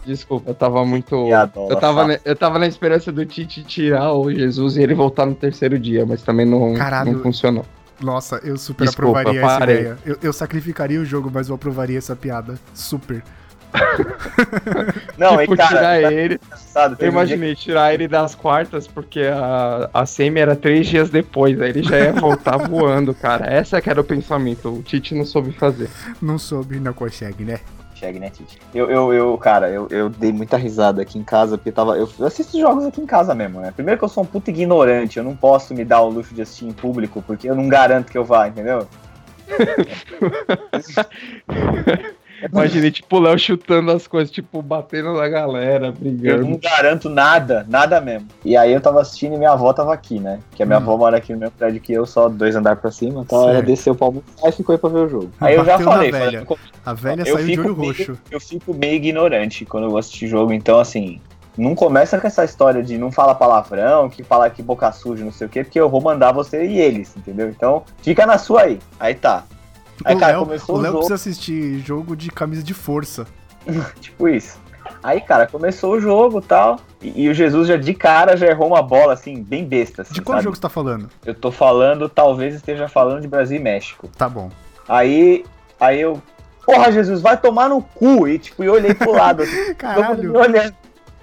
Desculpa, eu tava muito. Piadola, Eu tava, na, eu tava na esperança do Tite tirar o Jesus e ele voltar no terceiro dia, mas também não, Caralho. não funcionou. Nossa, eu super Desculpa, aprovaria essa ideia. Eu, eu sacrificaria o jogo, mas eu aprovaria essa piada. Super. Não, tipo, e cara, tirar tá ele. Eu teve um imaginei tirar ele das quartas, porque a, a semi era três dias depois, aí ele já ia voltar voando, cara. Essa que era o pensamento. O Tite não soube fazer. Não soube, não consegue, né? Chegue, né, Tite? Eu, eu, eu cara, eu, eu dei muita risada aqui em casa, porque tava. Eu, eu assisto jogos aqui em casa mesmo, né? Primeiro que eu sou um puta ignorante, eu não posso me dar o luxo de assistir em público, porque eu não garanto que eu vá, entendeu? Imaginei, tipo, o Léo chutando as coisas, tipo, batendo na galera, Eu brigando. não garanto nada, nada mesmo. E aí eu tava assistindo e minha avó tava aqui, né? Que a minha Hum. avó mora aqui no mesmo prédio que eu, só dois andares pra cima, então ela Certo. desceu pra almoçar e ficou aí pra ver o jogo. Aí eu já falei, velha. falei, A velha eu saiu de fico olho meio- roxo. eu fico meio ignorante quando eu vou assistir jogo, então assim, não começa com essa história de não fala palavrão, que fala que boca suja, não sei o quê, porque eu vou mandar você e eles, entendeu? Então, fica na sua aí. Aí tá. Aí, o cara, Léo, começou o o Léo jogo, precisa assistir jogo de camisa de força. tipo isso. Aí, cara, começou o jogo e tal, e, e o Jesus já de cara já errou uma bola, assim, bem besta, assim, De qual sabe? jogo você tá falando? Eu tô falando, talvez esteja falando de Brasil e México. Tá bom. Aí, aí eu, porra, Jesus, vai tomar no cu, e tipo, eu olhei pro lado, assim, Caralho. olhando.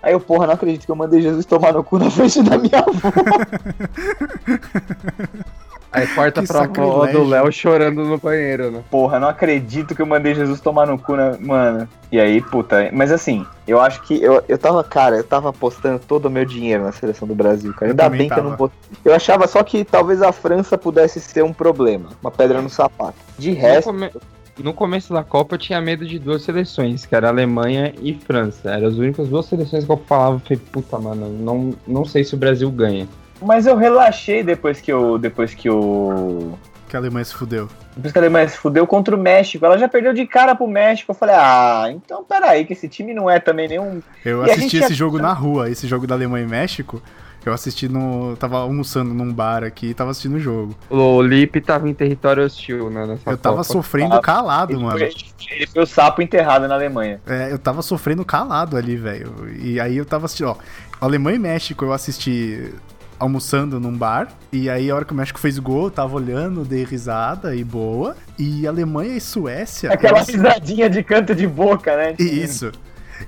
Aí eu, porra, não acredito que eu mandei Jesus tomar no cu na frente da minha avó. Aí corta pra avó do Léo chorando no banheiro, né? Porra, não acredito que eu mandei Jesus tomar no cu, né? Mano. E aí, puta, mas assim, eu acho que eu, eu tava, cara, eu tava apostando todo o meu dinheiro na seleção do Brasil, cara. Eu Ainda bem que eu não tava. botei. Eu achava só que talvez a França pudesse ser um problema, uma pedra no sapato. De resto, come- no começo da Copa eu tinha medo de duas seleções, que era Alemanha e França. Eram as únicas duas seleções que eu falava, falei, puta, mano, não, não sei se o Brasil ganha. Mas eu relaxei depois que eu depois que o Que a Alemanha se fudeu. depois que a Alemanha se fudeu contra o México. Ela já perdeu de cara pro México. Eu falei: "Ah, então peraí que esse time não é também nenhum Eu E assisti esse ia- jogo na rua, esse jogo da Alemanha e México. Eu assisti no. Tava almoçando num bar aqui e tava assistindo o jogo. O Lipe tava em território hostil, né, nessa Eu tava Copa. sofrendo calado, Ele mano. foi, ele foi o sapo enterrado na Alemanha. É, eu tava sofrendo calado ali, velho. E aí eu tava assistindo, ó. Alemanha e México eu assisti almoçando num bar. E aí a hora que o México fez gol, eu tava olhando, dei risada e boa. E Alemanha e Suécia. Aquela eu assi- risadinha de canto de boca, né? Isso.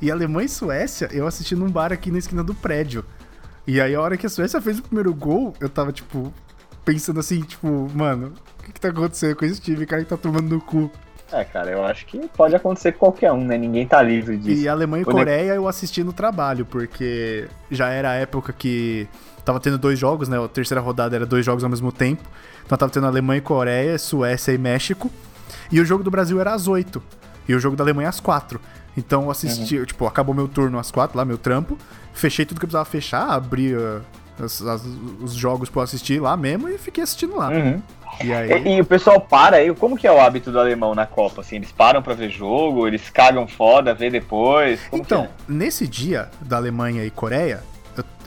E Alemanha e Suécia, eu assisti num bar aqui na esquina do prédio. E aí a hora que a Suécia fez o primeiro gol, eu tava, tipo, pensando assim, tipo, mano, o que, que tá acontecendo com esse time, cara que tá tomando no cu? É, cara, eu acho que pode acontecer com qualquer um, né? Ninguém tá livre disso. E Alemanha e O ne- Coreia eu assisti no trabalho, porque já era a época que tava tendo dois jogos, né? A terceira rodada era dois jogos ao mesmo tempo. Então tava tendo Alemanha e Coreia, Suécia e México. E o jogo do Brasil era às 8. E o jogo da Alemanha às 4. Então eu assisti, Uhum. tipo, acabou meu turno às 4 lá, meu trampo. Fechei tudo que eu precisava fechar, abri uh, as- as- os jogos pra eu assistir lá mesmo e fiquei assistindo lá. Uhum. E aí. E, e o pessoal para aí, como que é o hábito do alemão na Copa? Assim, eles param pra ver jogo, eles cagam foda, vê depois. Então, que nesse dia da Alemanha e Coreia,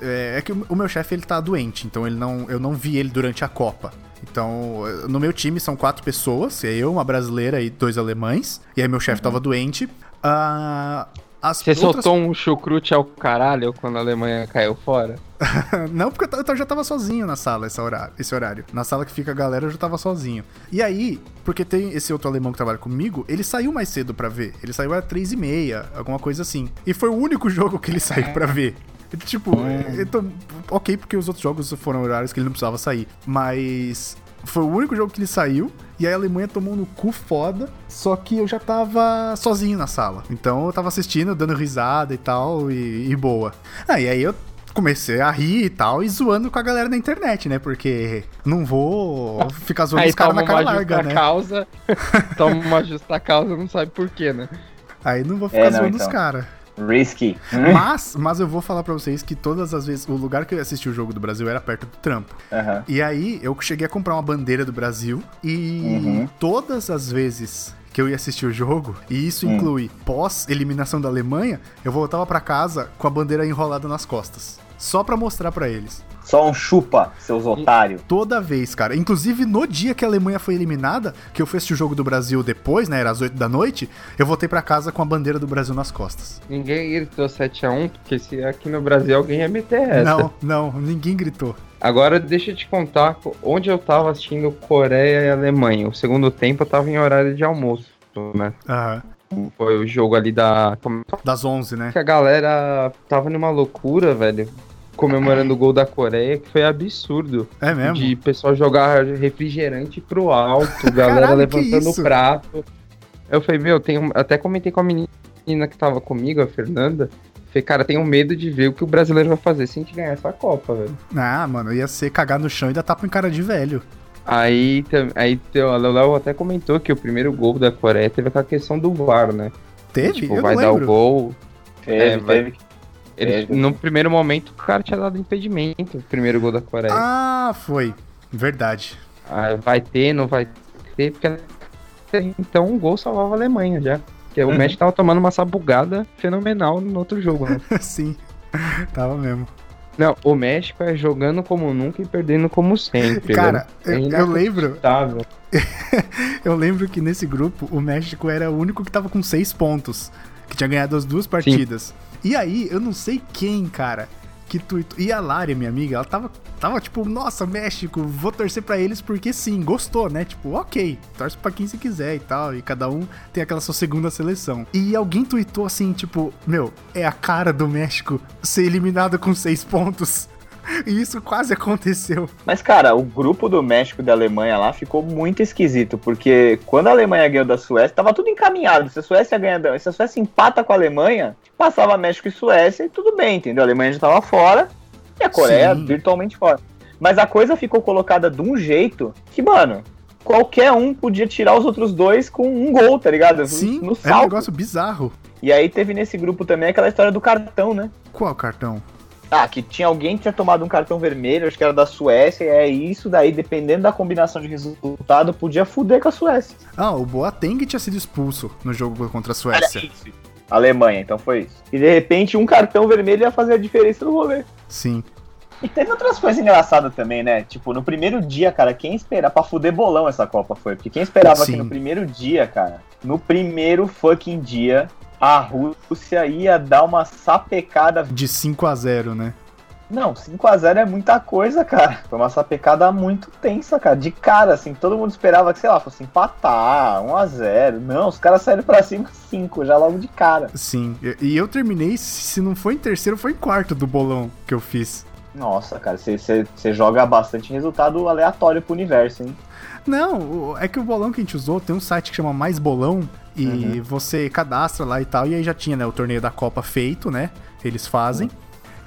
é, é que o meu chefe ele tá doente, então ele não, eu não vi ele durante a Copa. Então, no meu time são quatro pessoas, é eu, uma brasileira e dois alemães. E aí meu chefe tava doente. Ah, as Você outras- soltou um chucrute ao caralho quando a Alemanha caiu fora? Não, porque eu eu já tava sozinho na sala esse horário, esse horário. Na sala que fica a galera, eu já tava sozinho. E aí, porque tem esse outro alemão que trabalha comigo, ele saiu mais cedo pra ver. Ele saiu às três e meia, alguma coisa assim. E foi o único jogo que ele saiu pra ver. Tipo, então, ok, porque os outros jogos foram horários que ele não precisava sair. Mas foi o único jogo que ele saiu. E aí a Alemanha tomou no cu foda. Só que eu já tava sozinho na sala. Então eu tava assistindo, dando risada e tal, e, e boa. Ah, e aí eu comecei a rir e tal, e zoando com a galera da internet, né? Porque não vou ficar zoando Aí os caras na cara uma larga, justa né? causa, toma uma justa causa, não sabe por quê, né? Aí não vou ficar É, não, zoando então. os caras. Risky. Mas, mas eu vou falar pra vocês que todas as vezes, o lugar que eu assisti o jogo do Brasil era perto do trampo. Aham. E aí eu cheguei a comprar uma bandeira do Brasil e Uhum. todas as vezes que eu ia assistir o jogo, e isso Hum. inclui pós-eliminação da Alemanha, eu voltava pra casa com a bandeira enrolada nas costas. Só pra mostrar pra eles. Só um chupa, seus otários. Toda vez, cara. Inclusive, no dia que a Alemanha foi eliminada, que eu fui assistir o jogo do Brasil depois, né? Era às 8 da noite, eu voltei pra casa com a bandeira do Brasil nas costas. Ninguém gritou 7x1, porque se aqui no Brasil alguém ia meter essa. Não, não, ninguém gritou. Agora deixa eu te contar onde eu tava assistindo Coreia e Alemanha. O segundo tempo eu tava em horário de almoço, né? Aham. Foi o jogo ali da. como Das 11, né? que a galera tava numa loucura, velho. Comemorando o gol da Coreia, que foi absurdo. É mesmo? De pessoal jogar refrigerante pro alto, galera Caralho, levantando o prato. Eu falei, meu, tenho... até comentei com a menina que tava comigo, a Fernanda. Falei, cara, tenho medo de ver o que o brasileiro vai fazer se a gente ganhar essa Copa, velho. Ah, mano, ia ser cagar no chão e dar tapa em cara de velho. Aí, aí o Léo até comentou que o primeiro gol da Coreia teve aquela questão do VAR, né? Teve? Tipo, eu vai não dar o gol. Teve, É, vai- teve. Ele, no primeiro momento, o cara tinha dado impedimento, o primeiro gol da Coreia. Ah, foi. Verdade. Ah, vai ter, não vai ter, porque então um gol salvava a Alemanha já. Porque o Uhum. México tava tomando uma sabugada fenomenal no outro jogo, né? Sim. Tava mesmo. Não, o México é jogando como nunca e perdendo como sempre. Cara, velho. eu, eu lembro, eu lembro que nesse grupo o México era o único que tava com seis pontos, que tinha ganhado as duas partidas. E aí, eu não sei quem, cara, que tuitou. E a Lari, minha amiga, ela tava, tava tipo, nossa, México, vou torcer pra eles porque sim, gostou, né? Tipo, ok, torce pra quem se quiser e tal. E cada um tem aquela sua segunda seleção. E alguém tuitou assim, tipo, meu, é a cara do México ser eliminado com seis pontos. E isso quase aconteceu. Mas, cara, o grupo do México e da Alemanha lá ficou muito esquisito, porque quando a Alemanha ganhou da Suécia, tava tudo encaminhado. Se a Suécia ganha, da- se a Suécia empata com a Alemanha, passava México e Suécia e tudo bem, entendeu? A Alemanha já tava fora e a Coreia Sim. virtualmente fora. Mas a coisa ficou colocada de um jeito que, mano, qualquer um podia tirar os outros dois com um gol, tá ligado? Sim, no é um salto. negócio bizarro. E aí teve nesse grupo também aquela história do cartão, né? Qual cartão? Ah, que tinha alguém que tinha tomado um cartão vermelho, acho que era da Suécia, e é isso daí, dependendo da combinação de resultado, podia fuder com a Suécia. Ah, o Boateng tinha sido expulso no jogo contra a Suécia. isso. Alemanha, então foi isso. E de repente um cartão vermelho ia fazer a diferença no rolê. Sim. E teve outras coisas engraçadas também, né? Tipo, no primeiro dia, cara, quem esperava. Pra fuder bolão essa Copa foi. Porque quem esperava Sim. que no primeiro dia, cara, no primeiro fucking dia, a Rússia ia dar uma sapecada. De 5 a 0 né? Não, 5x0 é muita coisa, cara. Foi uma sapecada muito tensa, cara. De cara, assim, todo mundo esperava que, sei lá, fosse empatar, 1x0. Não, os caras saíram pra cima 5, já logo de cara. Sim. E- eu terminei, se não foi em terceiro, foi em quarto do bolão que eu fiz. Nossa, cara, você joga bastante resultado aleatório pro universo, hein? Não, é que o bolão que a gente usou tem um site que chama Mais Bolão e Uhum. você cadastra lá e tal. E aí já tinha, né, o torneio da Copa feito, né? Eles fazem.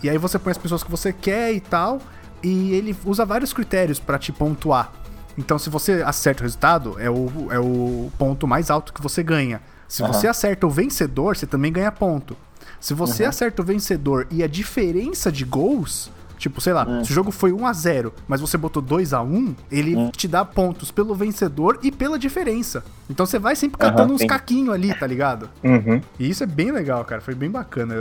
E aí você põe as pessoas que você quer e tal. E ele usa vários critérios pra te pontuar. Então, se você acerta o resultado, é o, é o ponto mais alto que você ganha. Se Aham. você acerta o vencedor, você também ganha ponto. Se você Uhum. acerta o vencedor e a diferença de gols, tipo, sei lá, Hum. se o jogo foi 1 a 0 mas você botou 2 a 1 ele Hum. te dá pontos pelo vencedor e pela diferença. Então você vai sempre catando uns sim. caquinhos ali, tá ligado? Uhum. E isso é bem legal, cara. Foi bem bacana.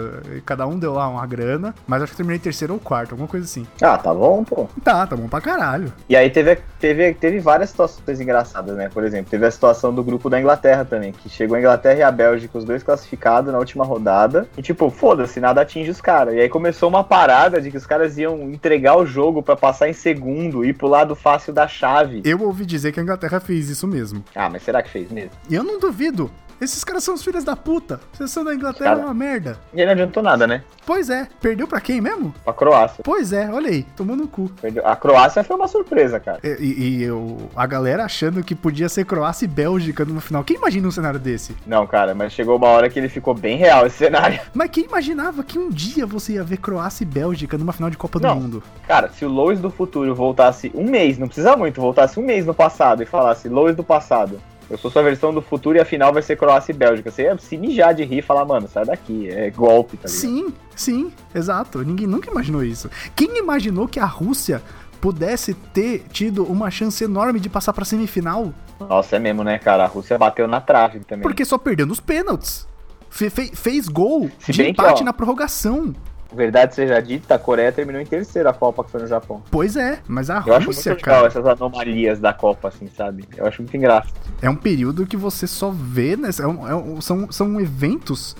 Cada um deu lá uma grana, mas acho que terminei terceiro ou quarto, alguma coisa assim. Ah, tá bom, pô. Tá, tá bom pra caralho. E aí teve, teve, teve várias situações engraçadas, né? Por exemplo, teve a situação do grupo da Inglaterra também, que chegou a Inglaterra e a Bélgica, os dois classificados na última rodada. E tipo, foda-se, nada atinge os caras. E aí começou uma parada de que os caras iam entregar o jogo pra passar em segundo, ir pro lado fácil da chave. Eu ouvi dizer que a Inglaterra fez isso mesmo. Ah, mas será que fez mesmo? E eu não duvido. Esses caras são os filhos da puta. A seleção da Inglaterra Cara- é uma merda. E aí não adiantou nada, né? Pois é. Perdeu pra quem mesmo? Pra Croácia. Pois é, olha aí. Tomou no cu. Perdeu. A Croácia foi uma surpresa, cara. E, e- e eu- a galera achando que podia ser Croácia e Bélgica no final. Quem imagina um cenário desse? Não, cara, mas chegou uma hora que ele ficou bem real esse cenário. Mas quem imaginava que um dia você ia ver Croácia e Bélgica numa final de Copa Não. do Mundo? Cara, se o Lois do futuro voltasse um mês, não precisa muito, voltasse um mês no passado e falasse Lois do passado, eu sou sua versão do futuro e a final vai ser Croácia e Bélgica, você ia se mijar de rir e falar, mano, sai daqui, é golpe, tá ligado? Sim, sim, exato. Ninguém nunca imaginou isso. Quem imaginou que a Rússia pudesse ter tido uma chance enorme de passar pra semifinal? Nossa, é mesmo, né, cara? A Rússia bateu na trave também. Porque só perdeu nos pênaltis. Fe- fe- fez gol Se de bem que, empate ó, na prorrogação. Verdade seja dita, a Coreia terminou em terceiro a Copa que foi no Japão. Pois é, mas a Eu acho muito Rússia, legal cara, essas anomalias da Copa, assim, sabe? Eu acho muito engraçado. é um período que você só vê, né? é um- é um- são, são eventos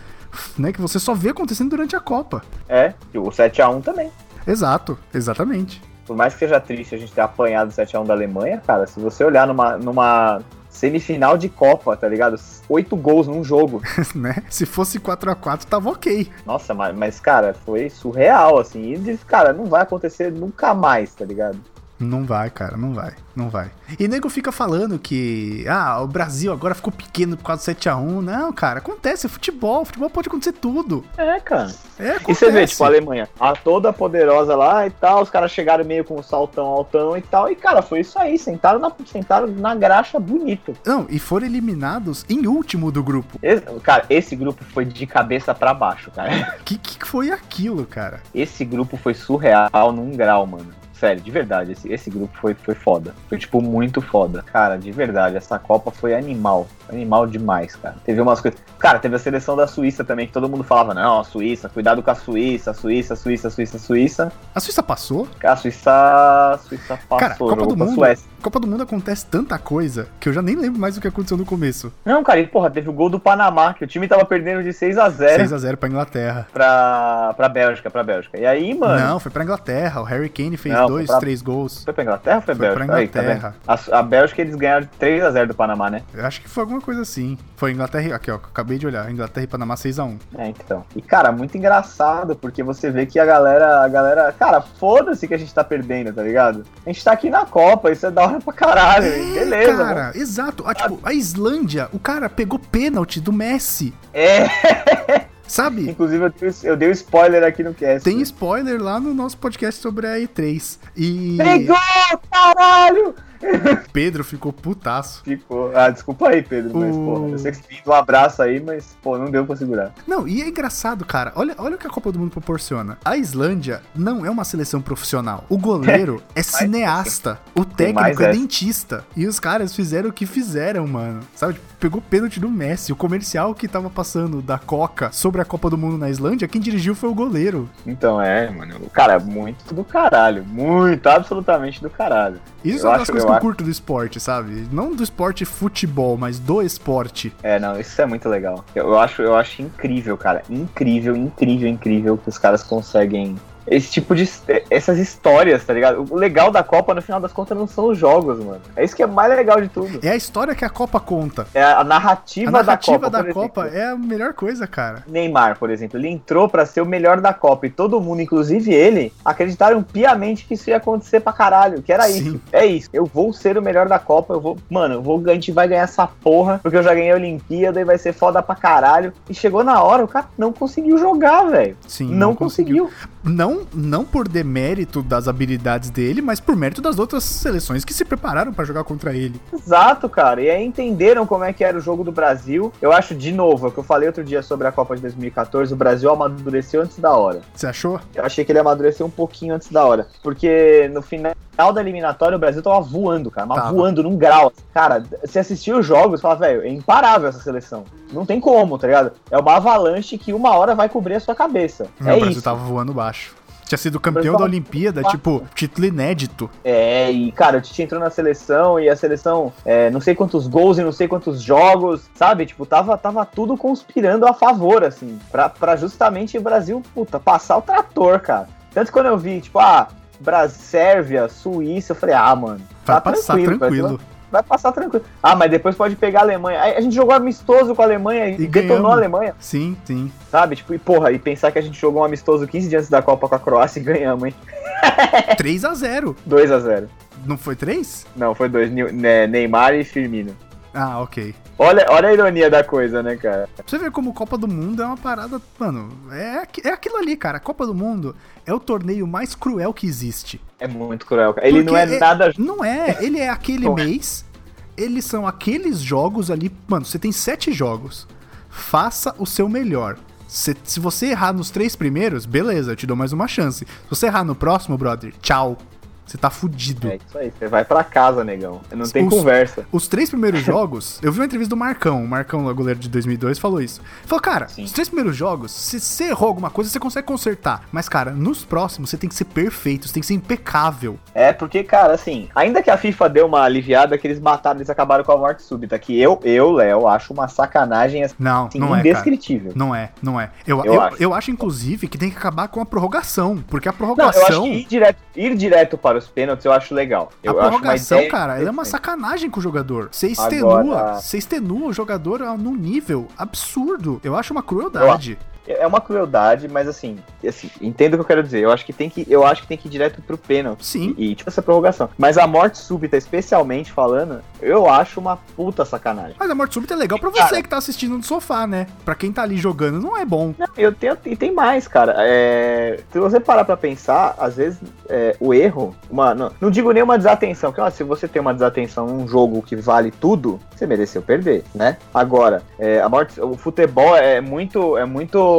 né, que você só vê acontecendo durante a Copa. É, e o 7x1 também. Exato, exatamente. Por mais que seja triste a gente ter apanhado o 7x1 da Alemanha, cara, se você olhar numa, numa semifinal de Copa, tá ligado? Oito gols num jogo. né? Se fosse 4 a 4 tava ok. Nossa, mas, cara, foi surreal, assim. E, cara, não vai acontecer nunca mais, tá ligado? Não vai, cara, não vai, não vai. E nego fica falando que, ah, o Brasil agora ficou pequeno por causa do 7x1. Não, cara, acontece, é futebol, futebol pode acontecer tudo. É, cara. É, acontece. E você vê, tipo, a Alemanha, a toda poderosa lá e tal, os caras chegaram meio com um saltão altão e tal, e, cara, foi isso aí, sentaram na, sentaram na graxa bonito. Não, e foram eliminados em último do grupo. Esse- cara, esse grupo foi de cabeça pra baixo, cara. Que que foi aquilo, cara? Esse grupo foi surreal num grau, mano. Sério, de verdade, esse, esse grupo foi, foi foda. Foi, tipo, muito foda. Cara, de verdade, essa Copa foi animal. Animal demais, cara. Teve umas coisas. Cara, teve a seleção da Suíça também, que todo mundo falava, não, a Suíça, cuidado com a Suíça, Suíça, Suíça, Suíça, Suíça. A Suíça passou? A Suíça. A Suíça passou, Cara, Copa jogou do Mundo. Suécia. Copa do Mundo acontece tanta coisa que eu já nem lembro mais o que aconteceu no começo. Não, cara, e porra, teve o gol do Panamá, que o time tava perdendo de 6 a 0 6x0 pra Inglaterra. pra, pra Bélgica, pra Bélgica. E aí, mano. Não, foi pra Inglaterra. O Harry Kane fez Não, dois, pra- três gols. Foi pra Inglaterra ou foi, Foi Bélgica? pra Aí, tá? Inglaterra. a, a Bélgica eles ganharam de 3x0 do Panamá, né? Eu acho que foi alguma coisa assim. Foi Inglaterra. Aqui, ó. Acabei de olhar. Inglaterra e Panamá 6x1. É, então. E, cara, muito engraçado, porque você vê que a galera, a galera, cara, foda-se que a gente tá perdendo, tá ligado? A gente tá aqui na Copa, isso é da hora pra caralho, hein? beleza. Cara, mano. exato. Ah, tipo, a Islândia, o cara pegou pênalti do Messi. É, Sabe? inclusive eu dei, eu dei o spoiler aqui no cast. Tem spoiler lá no nosso podcast sobre a E3. E Pegou, caralho! Pedro ficou putaço. Ficou. Ah, desculpa aí, Pedro, mas, O- pô, eu sei que você pediu um abraço aí, mas, pô, não deu pra segurar. Não, e é engraçado, cara. Olha, olha o que a Copa do Mundo proporciona. A Islândia não é uma seleção profissional. O goleiro é cineasta. O técnico é dentista. E os caras fizeram o que fizeram, mano. Sabe? Tipo, pegou pênalti do Messi. O comercial que tava passando da Coca sobre a Copa do Mundo na Islândia, quem dirigiu foi o goleiro. Então, é, mano, cara, muito do caralho. Muito, absolutamente do caralho. Isso Eu são as acho- coisas que eu curto do esporte, sabe? Não do esporte futebol, mas do esporte. É, não, isso é muito legal. Eu, eu acho, eu acho incrível, cara. Incrível, incrível, incrível que os caras conseguem. Esse tipo de. Essas histórias, tá ligado? O legal da Copa, no final das contas, não são os jogos, mano. É isso que é mais legal de tudo. É a história que a Copa conta. É a narrativa, A narrativa da da Copa. Copa, exemplo. é a melhor coisa, cara. Neymar, por exemplo, ele entrou pra ser o melhor da Copa e todo mundo, inclusive ele, acreditaram piamente que isso ia acontecer pra caralho, que era Sim. isso. É isso. Eu vou ser o melhor da Copa, eu vou, mano, eu vou, a gente vai ganhar essa porra, porque eu já ganhei a Olimpíada e vai ser foda pra caralho. E chegou na hora, o cara não conseguiu jogar, velho. Sim, Não, conseguiu. Não, não por demérito das habilidades dele, mas por mérito das outras seleções que se prepararam pra jogar contra ele. Exato, cara. E aí entenderam como é que era o jogo do Brasil. Eu acho, de novo, é o que eu falei outro dia sobre a Copa de 2014, o Brasil amadureceu antes da hora. Você achou? Eu achei que ele amadureceu um pouquinho antes da hora. Porque no final da eliminatória o Brasil tava voando, cara. Mas voando num grau. Cara, você assistiu os jogos e fala, velho, é imparável essa seleção. Não tem como, tá ligado? É uma avalanche que uma hora vai cobrir a sua cabeça. Não, é o Brasil isso. tava voando baixo. Tinha sido campeão da Olimpíada, tipo, título inédito. É, e cara, o Tite entrou na seleção e a seleção, é, não sei quantos gols e não sei quantos jogos, sabe? Tipo, tava, tava tudo conspirando a favor, assim, pra, pra justamente o Brasil, puta, passar o trator, cara. Tanto que quando eu vi, tipo, ah, Brasil, Sérvia, Suíça, eu falei, ah, mano, Vai tá passar tranquilo. tranquilo. Vai, passar tranquilo. Ah, mas depois pode pegar a Alemanha. A gente jogou amistoso com a Alemanha e, E detonou ganhamos. a Alemanha, Sim, sim. sabe? Tipo, e porra, e pensar que a gente jogou um amistoso 15 dias antes da Copa com a Croácia e ganhamos, hein? 3 a 0 2 a 0 Não foi 3? Não, foi dois, Nil- né, Neymar e Firmino. Ah, ok. Olha, olha a ironia da coisa, né, cara? Pra você ver como Copa do Mundo é uma parada. Mano, é, é aquilo ali, cara. A Copa do Mundo é o torneio mais cruel que existe. É muito cruel. cara. Ele Porque não é, nada. Não é, ele é aquele é. mês. Eles são aqueles jogos ali. Mano, você tem sete jogos. Faça o seu melhor. Se, se você errar nos três primeiros, beleza, eu te dou mais uma chance. Se você errar no próximo, brother, tchau. Você tá fudido. É isso aí, você vai pra casa, negão. Não tem Os- conversa. Os três primeiros jogos, eu vi uma entrevista do Marcão, o Marcão, o goleiro de 2002, falou isso. Ele Falou, cara, Sim. os três primeiros jogos, se você errou alguma coisa, você consegue consertar. Mas, cara, nos próximos você tem que ser perfeito, você tem que ser impecável. É, porque, cara, assim, ainda que a FIFA deu uma aliviada, que eles mataram, eles acabaram com a morte súbita, que eu, eu, Léo, acho uma sacanagem assim, Não, não é, cara. indescritível. Não é, não é. Eu, Eu eu, acho. eu acho, inclusive, que tem que acabar com a prorrogação. Porque a Não, prorrogação. eu acho que ir direto, ir direto para os pênaltis eu acho legal. A Eu acho uma prorrogação, cara, ela é uma sacanagem com o jogador. Você extenua, Agora- você extenua o jogador a- num nível absurdo. Eu acho uma crueldade. É uma crueldade, mas assim, assim, entendo o que eu quero dizer. Eu acho que tem que, eu acho que tem que ir direto pro pênalti. Sim. E, tipo essa prorrogação. Mas a morte súbita, especialmente falando, eu acho uma puta sacanagem. Mas a morte súbita é legal pra você Cara. que tá assistindo no sofá, né? Pra quem tá ali jogando, não é bom. Não, eu tenho, e tem mais, cara. É, se você parar pra pensar, às vezes é, o erro, uma, não, não digo nem uma desatenção, porque ó, se você tem uma desatenção num jogo que vale tudo, você mereceu perder, né? Agora, é, a morte, o futebol é muito, é muito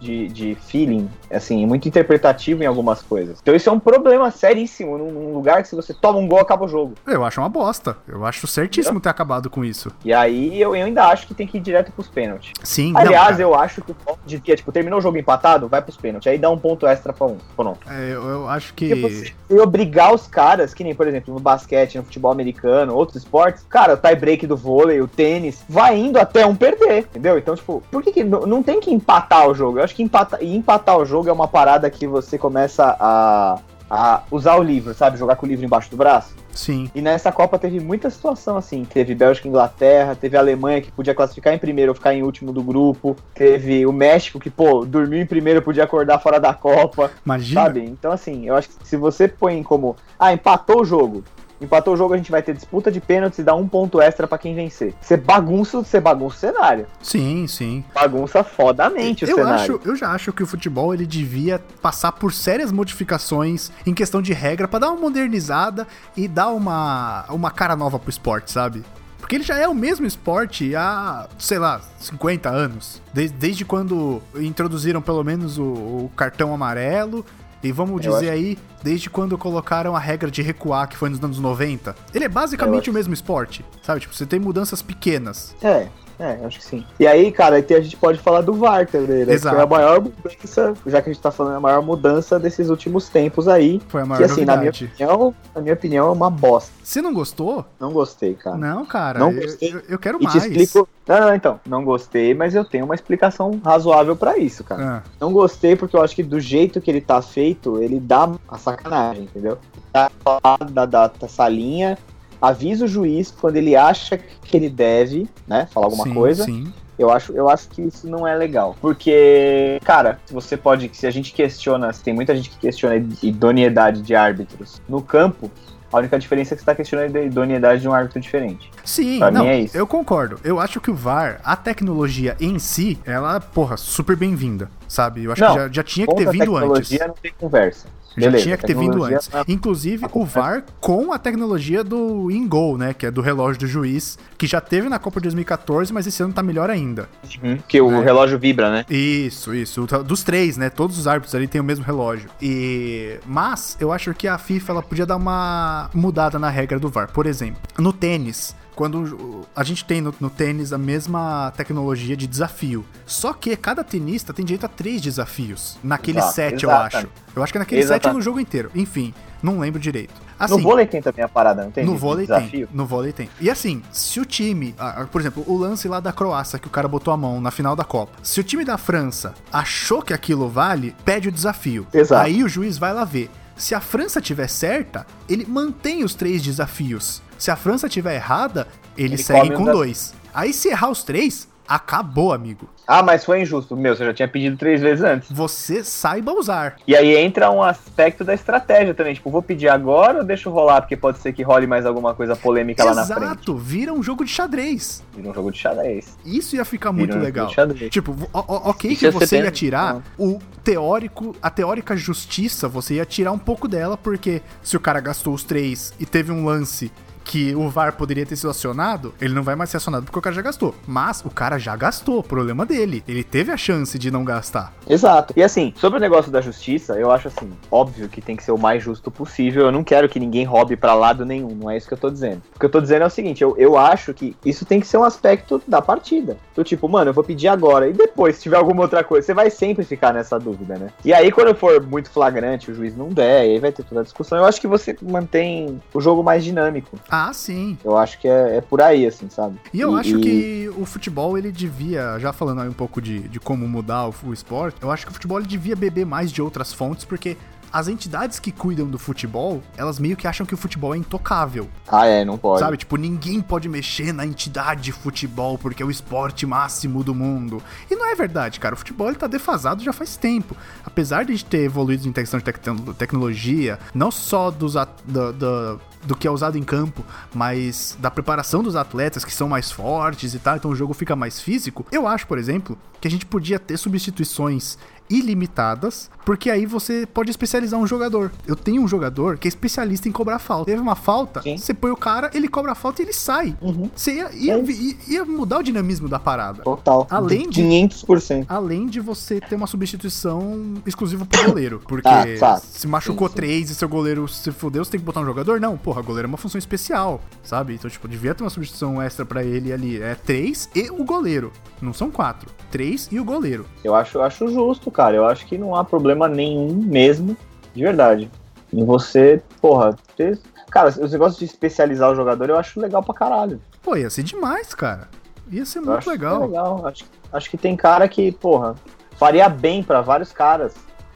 de, de feeling, assim, muito interpretativo em algumas coisas. Então isso é um problema seríssimo num, lugar que se você toma um gol acaba o jogo. Eu acho uma bosta. Eu acho certíssimo ter acabado com isso. E aí eu, eu ainda acho que tem que ir direto pros pênaltis. Sim, Aliás, não, eu acho que o ponto de que, tipo, terminou o jogo empatado, vai pros pênaltis. Aí dá um ponto extra pra um. Pronto. é, eu, eu acho que. Porque você e obrigar os caras, que nem, por exemplo, no basquete, no futebol americano, outros esportes, cara, o tie break do vôlei, o tênis, vai indo até um perder, entendeu? Então, tipo, por que, que n- não tem que empatar o jogo? Eu acho que empata, e empatar o jogo é uma parada que você começa a, a usar o livro, sabe? Jogar com o livro embaixo do braço. Sim. E nessa Copa teve muita situação assim. Teve Bélgica e Inglaterra, teve a Alemanha que podia classificar em primeiro ou ficar em último do grupo. Teve o México que, pô, dormiu em primeiro podia acordar fora da Copa. Imagina. Sabe? Então, assim, eu acho que se você põe como. Ah, empatou o jogo. Empatou o jogo, a gente vai ter disputa de pênaltis e dá um ponto extra pra quem vencer. Você bagunça, você bagunça o cenário. Sim, sim. Bagunça fodamente o Eu, cenário. acho, eu já acho que o futebol ele devia passar por sérias modificações em questão de regra pra dar uma modernizada e dar uma, uma cara nova pro esporte, sabe? Porque ele já é o mesmo esporte há, sei lá, 50 anos. Desde, desde quando introduziram pelo menos o, o cartão amarelo. E vamos Eu dizer acho- aí, desde quando colocaram a regra de recuar, que foi nos anos 90. Ele é basicamente acho- o mesmo esporte, sabe? Tipo, você tem mudanças pequenas. É, é, acho que sim. E aí, cara, a gente pode falar do VAR também, né? Exato. Que é a maior mudança, já que a gente tá falando, a maior mudança desses últimos tempos aí. Foi a maior Que assim, na minha opinião, na minha opinião, é uma bosta. Você não gostou? Não gostei, cara. Não, cara. Não gostei. eu, eu quero E te mais. explico. Não, não, então. Não gostei, mas eu tenho uma explicação razoável pra isso, cara. Ah, Não gostei porque eu acho que do jeito que ele tá feito, ele dá a sacanagem, entendeu? Tá lá da, da, da salinha, avisa o juiz quando ele acha que ele deve, né, falar alguma sim, coisa. Sim. Eu acho, eu acho que isso não é legal. Porque, cara, você pode. Se a gente questiona, se tem muita gente que questiona a idoneidade de árbitros no campo, a única diferença é que você tá questionando a idoneidade de um árbitro diferente. Sim, Pra não, é isso. eu concordo. Eu acho que o VAR, a tecnologia em si, ela, porra, super bem-vinda, sabe? Eu acho Não, que já, já tinha que ter a vindo antes. tecnologia não tem conversa. Já Beleza, tinha que ter vindo antes. é- Inclusive o VAR com a tecnologia do in-goal, né? Que é do relógio do juiz, que já teve na Copa de 2014, mas esse ano tá melhor ainda. Uhum, que o É. relógio vibra, né? Isso, isso. O- Dos três, né? Todos os árbitros ali têm o mesmo relógio. E mas eu acho que a FIFA ela podia dar uma mudada na regra do VAR. Por exemplo, no tênis, quando a gente tem no, no tênis a mesma tecnologia de desafio. Só que cada tenista tem direito a três desafios. Naquele Exato, set, eu exatamente. acho. Eu acho que é naquele set ou Exatamente. no jogo inteiro. Enfim, não lembro direito. Assim, no vôlei tem também a parada, não tem? no vôlei tem. desafio? No vôlei tem. E assim, se o time, ah, ah, por exemplo, o lance lá da Croácia que o cara botou a mão na final da Copa. Se o time da França achou que aquilo vale, pede o desafio. Exato. Aí o juiz vai lá ver. Se a França tiver certa, ele mantém os três desafios. Se a França tiver errada, ele, Ele segue com um da- dois. Aí se errar os três, acabou, amigo. Ah, mas foi injusto. Meu, você já tinha pedido três vezes antes. Você saiba usar. E aí entra um aspecto da estratégia também. Tipo, vou pedir agora ou deixo rolar? Porque pode ser que role mais alguma coisa polêmica lá na frente. Exato, vira um jogo de xadrez. Vira um jogo de xadrez. Isso ia ficar Vira muito um jogo legal. Tipo, ok Isso que você ia tirar o teórico, a teórica justiça, você ia tirar um pouco dela, porque se o cara gastou os três e teve um lance que o VAR poderia ter sido acionado, ele não vai mais ser acionado porque o cara já gastou. Mas o cara já gastou, problema dele. Ele teve a chance de não gastar. Exato. E assim, sobre o negócio da justiça, eu acho assim, óbvio que tem que ser o mais justo possível. Eu não quero que ninguém roube pra lado nenhum, não é isso que eu tô dizendo. O que eu tô dizendo é o seguinte, eu, eu acho que isso tem que ser um aspecto da partida. Do tipo, mano, eu vou pedir agora, e depois, se tiver alguma outra coisa, você vai sempre ficar nessa dúvida, né? E aí, quando for muito flagrante, o juiz não der, aí vai ter toda a discussão. Eu acho que você mantém o jogo mais dinâmico. Ah, sim. Eu acho que é, é por aí, assim, sabe? E eu acho que o futebol, ele devia, já falando aí um pouco de, de como mudar o, o esporte, eu acho que o futebol ele devia beber mais de outras fontes, porque as entidades que cuidam do futebol, elas meio que acham que o futebol é intocável. Ah, é, não pode. Sabe? Tipo, ninguém pode mexer na entidade de futebol porque é o esporte máximo do mundo. E não é verdade, cara. O futebol ele tá defasado já faz tempo. Apesar de ter evoluído em questão de tec- tecnologia, não só dos da- da- do que é usado em campo, mas da preparação dos atletas que são mais fortes e tal, então o jogo fica mais físico. Eu acho, por exemplo, que a gente podia ter substituições ilimitadas, porque aí você pode especializar um jogador. Eu tenho um jogador que é especialista em cobrar falta. Teve uma falta, Sim. você põe o cara, ele cobra a falta e ele sai. Uhum. Você ia, ia, É ia- ia mudar o dinamismo da parada. Total. Além de- 500%. Além de você ter uma substituição exclusiva pro goleiro. Porque Ah, tá. se machucou Sim, três e seu goleiro se fudeu, você tem que botar um jogador? Não, porra, goleiro é uma função especial, sabe? Então, tipo, devia ter uma substituição extra pra ele ali. É três e o goleiro. Não são quatro. Três e o goleiro. Eu acho, eu acho justo, cara. Eu acho que não há problema nenhum mesmo, de verdade. Em você, porra, ter... Cara, os negócios de especializar o jogador eu acho legal pra caralho. Pô, ia ser demais, cara. Ia ser Eu muito acho legal. é legal. Acho, acho que tem cara que, porra, faria bem pra vários caras.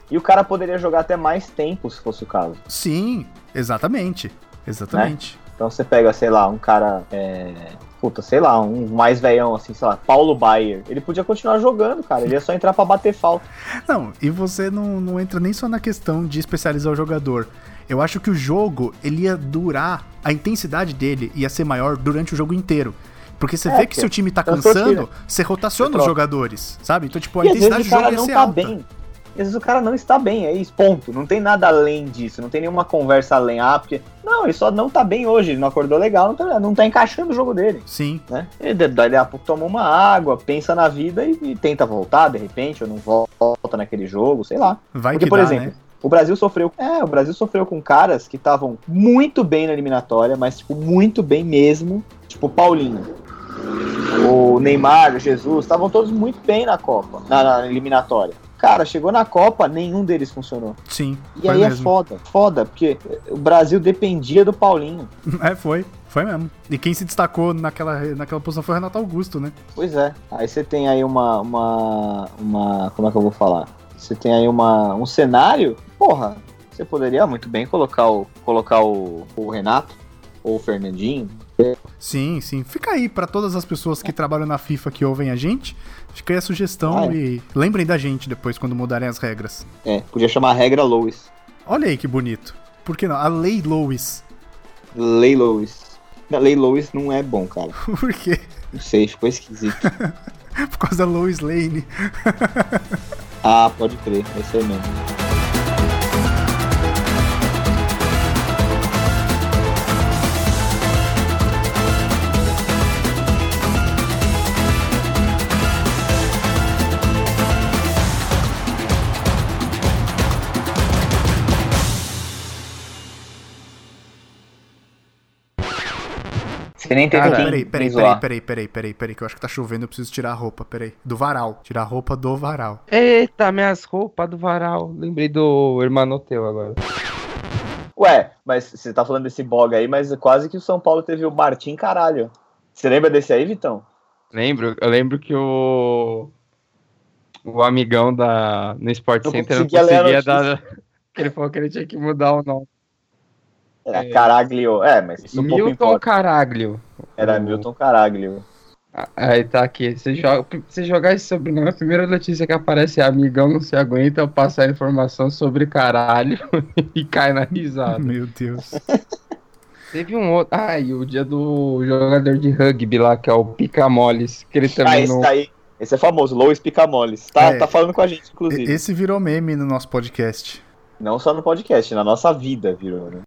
E o cara poderia jogar até mais tempo, se fosse o caso. Sim, exatamente. Exatamente. Então você pega, sei lá, um cara. É... Puta, sei lá, um mais velhão, assim, sei lá, Paulo Baier. Ele podia continuar jogando, cara. Ele ia só entrar pra bater falta. Não, e você não, não entra nem só na questão de especializar o jogador. Eu acho que o jogo, ele ia durar, a intensidade dele ia ser maior durante o jogo inteiro. Porque você É, vê que porque seu time tá cansando, você rotaciona Você os jogadores, sabe? Então, tipo, a E intensidade do jogo ia não ser tá alta. bem. Às vezes o cara não está bem, é isso, ponto. Não tem nada além disso, não tem nenhuma conversa além. Ah, porque. Não, ele só não tá bem hoje, ele não acordou legal, não tá, não tá encaixando o jogo dele, Sim, né? Ele dali a pouco toma uma água, pensa na vida e, e tenta voltar de repente, ou não volta naquele jogo, sei lá. vai Porque, que por dá, exemplo, né? o Brasil sofreu. É, o Brasil sofreu com caras que estavam muito bem na eliminatória, mas, tipo, muito bem mesmo. Tipo, o Paulinho. O Neymar, o Jesus, estavam todos muito bem na Copa, na, na eliminatória. Cara, chegou na Copa, nenhum deles funcionou. Sim, E foi aí é mesmo. foda, foda, porque o Brasil dependia do Paulinho. É, foi. Foi mesmo. E quem se destacou naquela, naquela posição foi o Renato Augusto, né? Pois é. Aí você tem aí uma, uma, uma. Como é que eu vou falar? Você tem aí uma, um cenário. Porra, você poderia muito bem colocar o, colocar o, o Renato ou o Fernandinho. Sim, sim. Fica aí pra todas as pessoas que trabalham na FIFA que ouvem a gente. Fica aí a sugestão Ah, é. e lembrem da gente depois quando mudarem as regras. É, podia chamar a regra Lois. Olha aí que bonito. Por que não? A Lei Lois. Lei Lois. Não, Lei Lois não é bom, cara. Por quê? Não sei, ficou esquisito. Por causa da Lois Lane. Ah, pode crer, vai ser mesmo. Você nem tem Cara, quem Peraí, peraí, peraí, peraí, peraí, peraí, peraí, que eu acho que tá chovendo, eu preciso tirar a roupa, peraí. Do varal. Tirar a roupa do varal. Eita, minhas roupas do varal. Lembrei do Hermanoteu agora. Ué, mas você tá falando desse bog aí, mas quase que o São Paulo teve o Martim Caralho. Você lembra desse aí, Vitão? Lembro, eu lembro que o. O amigão da. No Sport Não Center não conseguia a conseguia dar. Que ele falou que ele tinha que mudar o nome. Era É. Caraglio. É, mas isso um pouco Milton. Caraglio. Era O- Milton Caraglio. Ah, Aí tá aqui. Você, joga, você jogar esse sobrenome, a primeira notícia que aparece é amigão não se aguenta passar informação sobre caralho e cai na risada. Meu Deus. Teve um outro. Ah, e o dia do jogador de rugby lá, que é o Picamoles, que ele Ah, também esse não. daí. Esse é famoso, Lois Picamoles. Tá, É. tá falando com a gente, inclusive. Esse virou meme no nosso podcast. Não só no podcast, na nossa vida virou, né?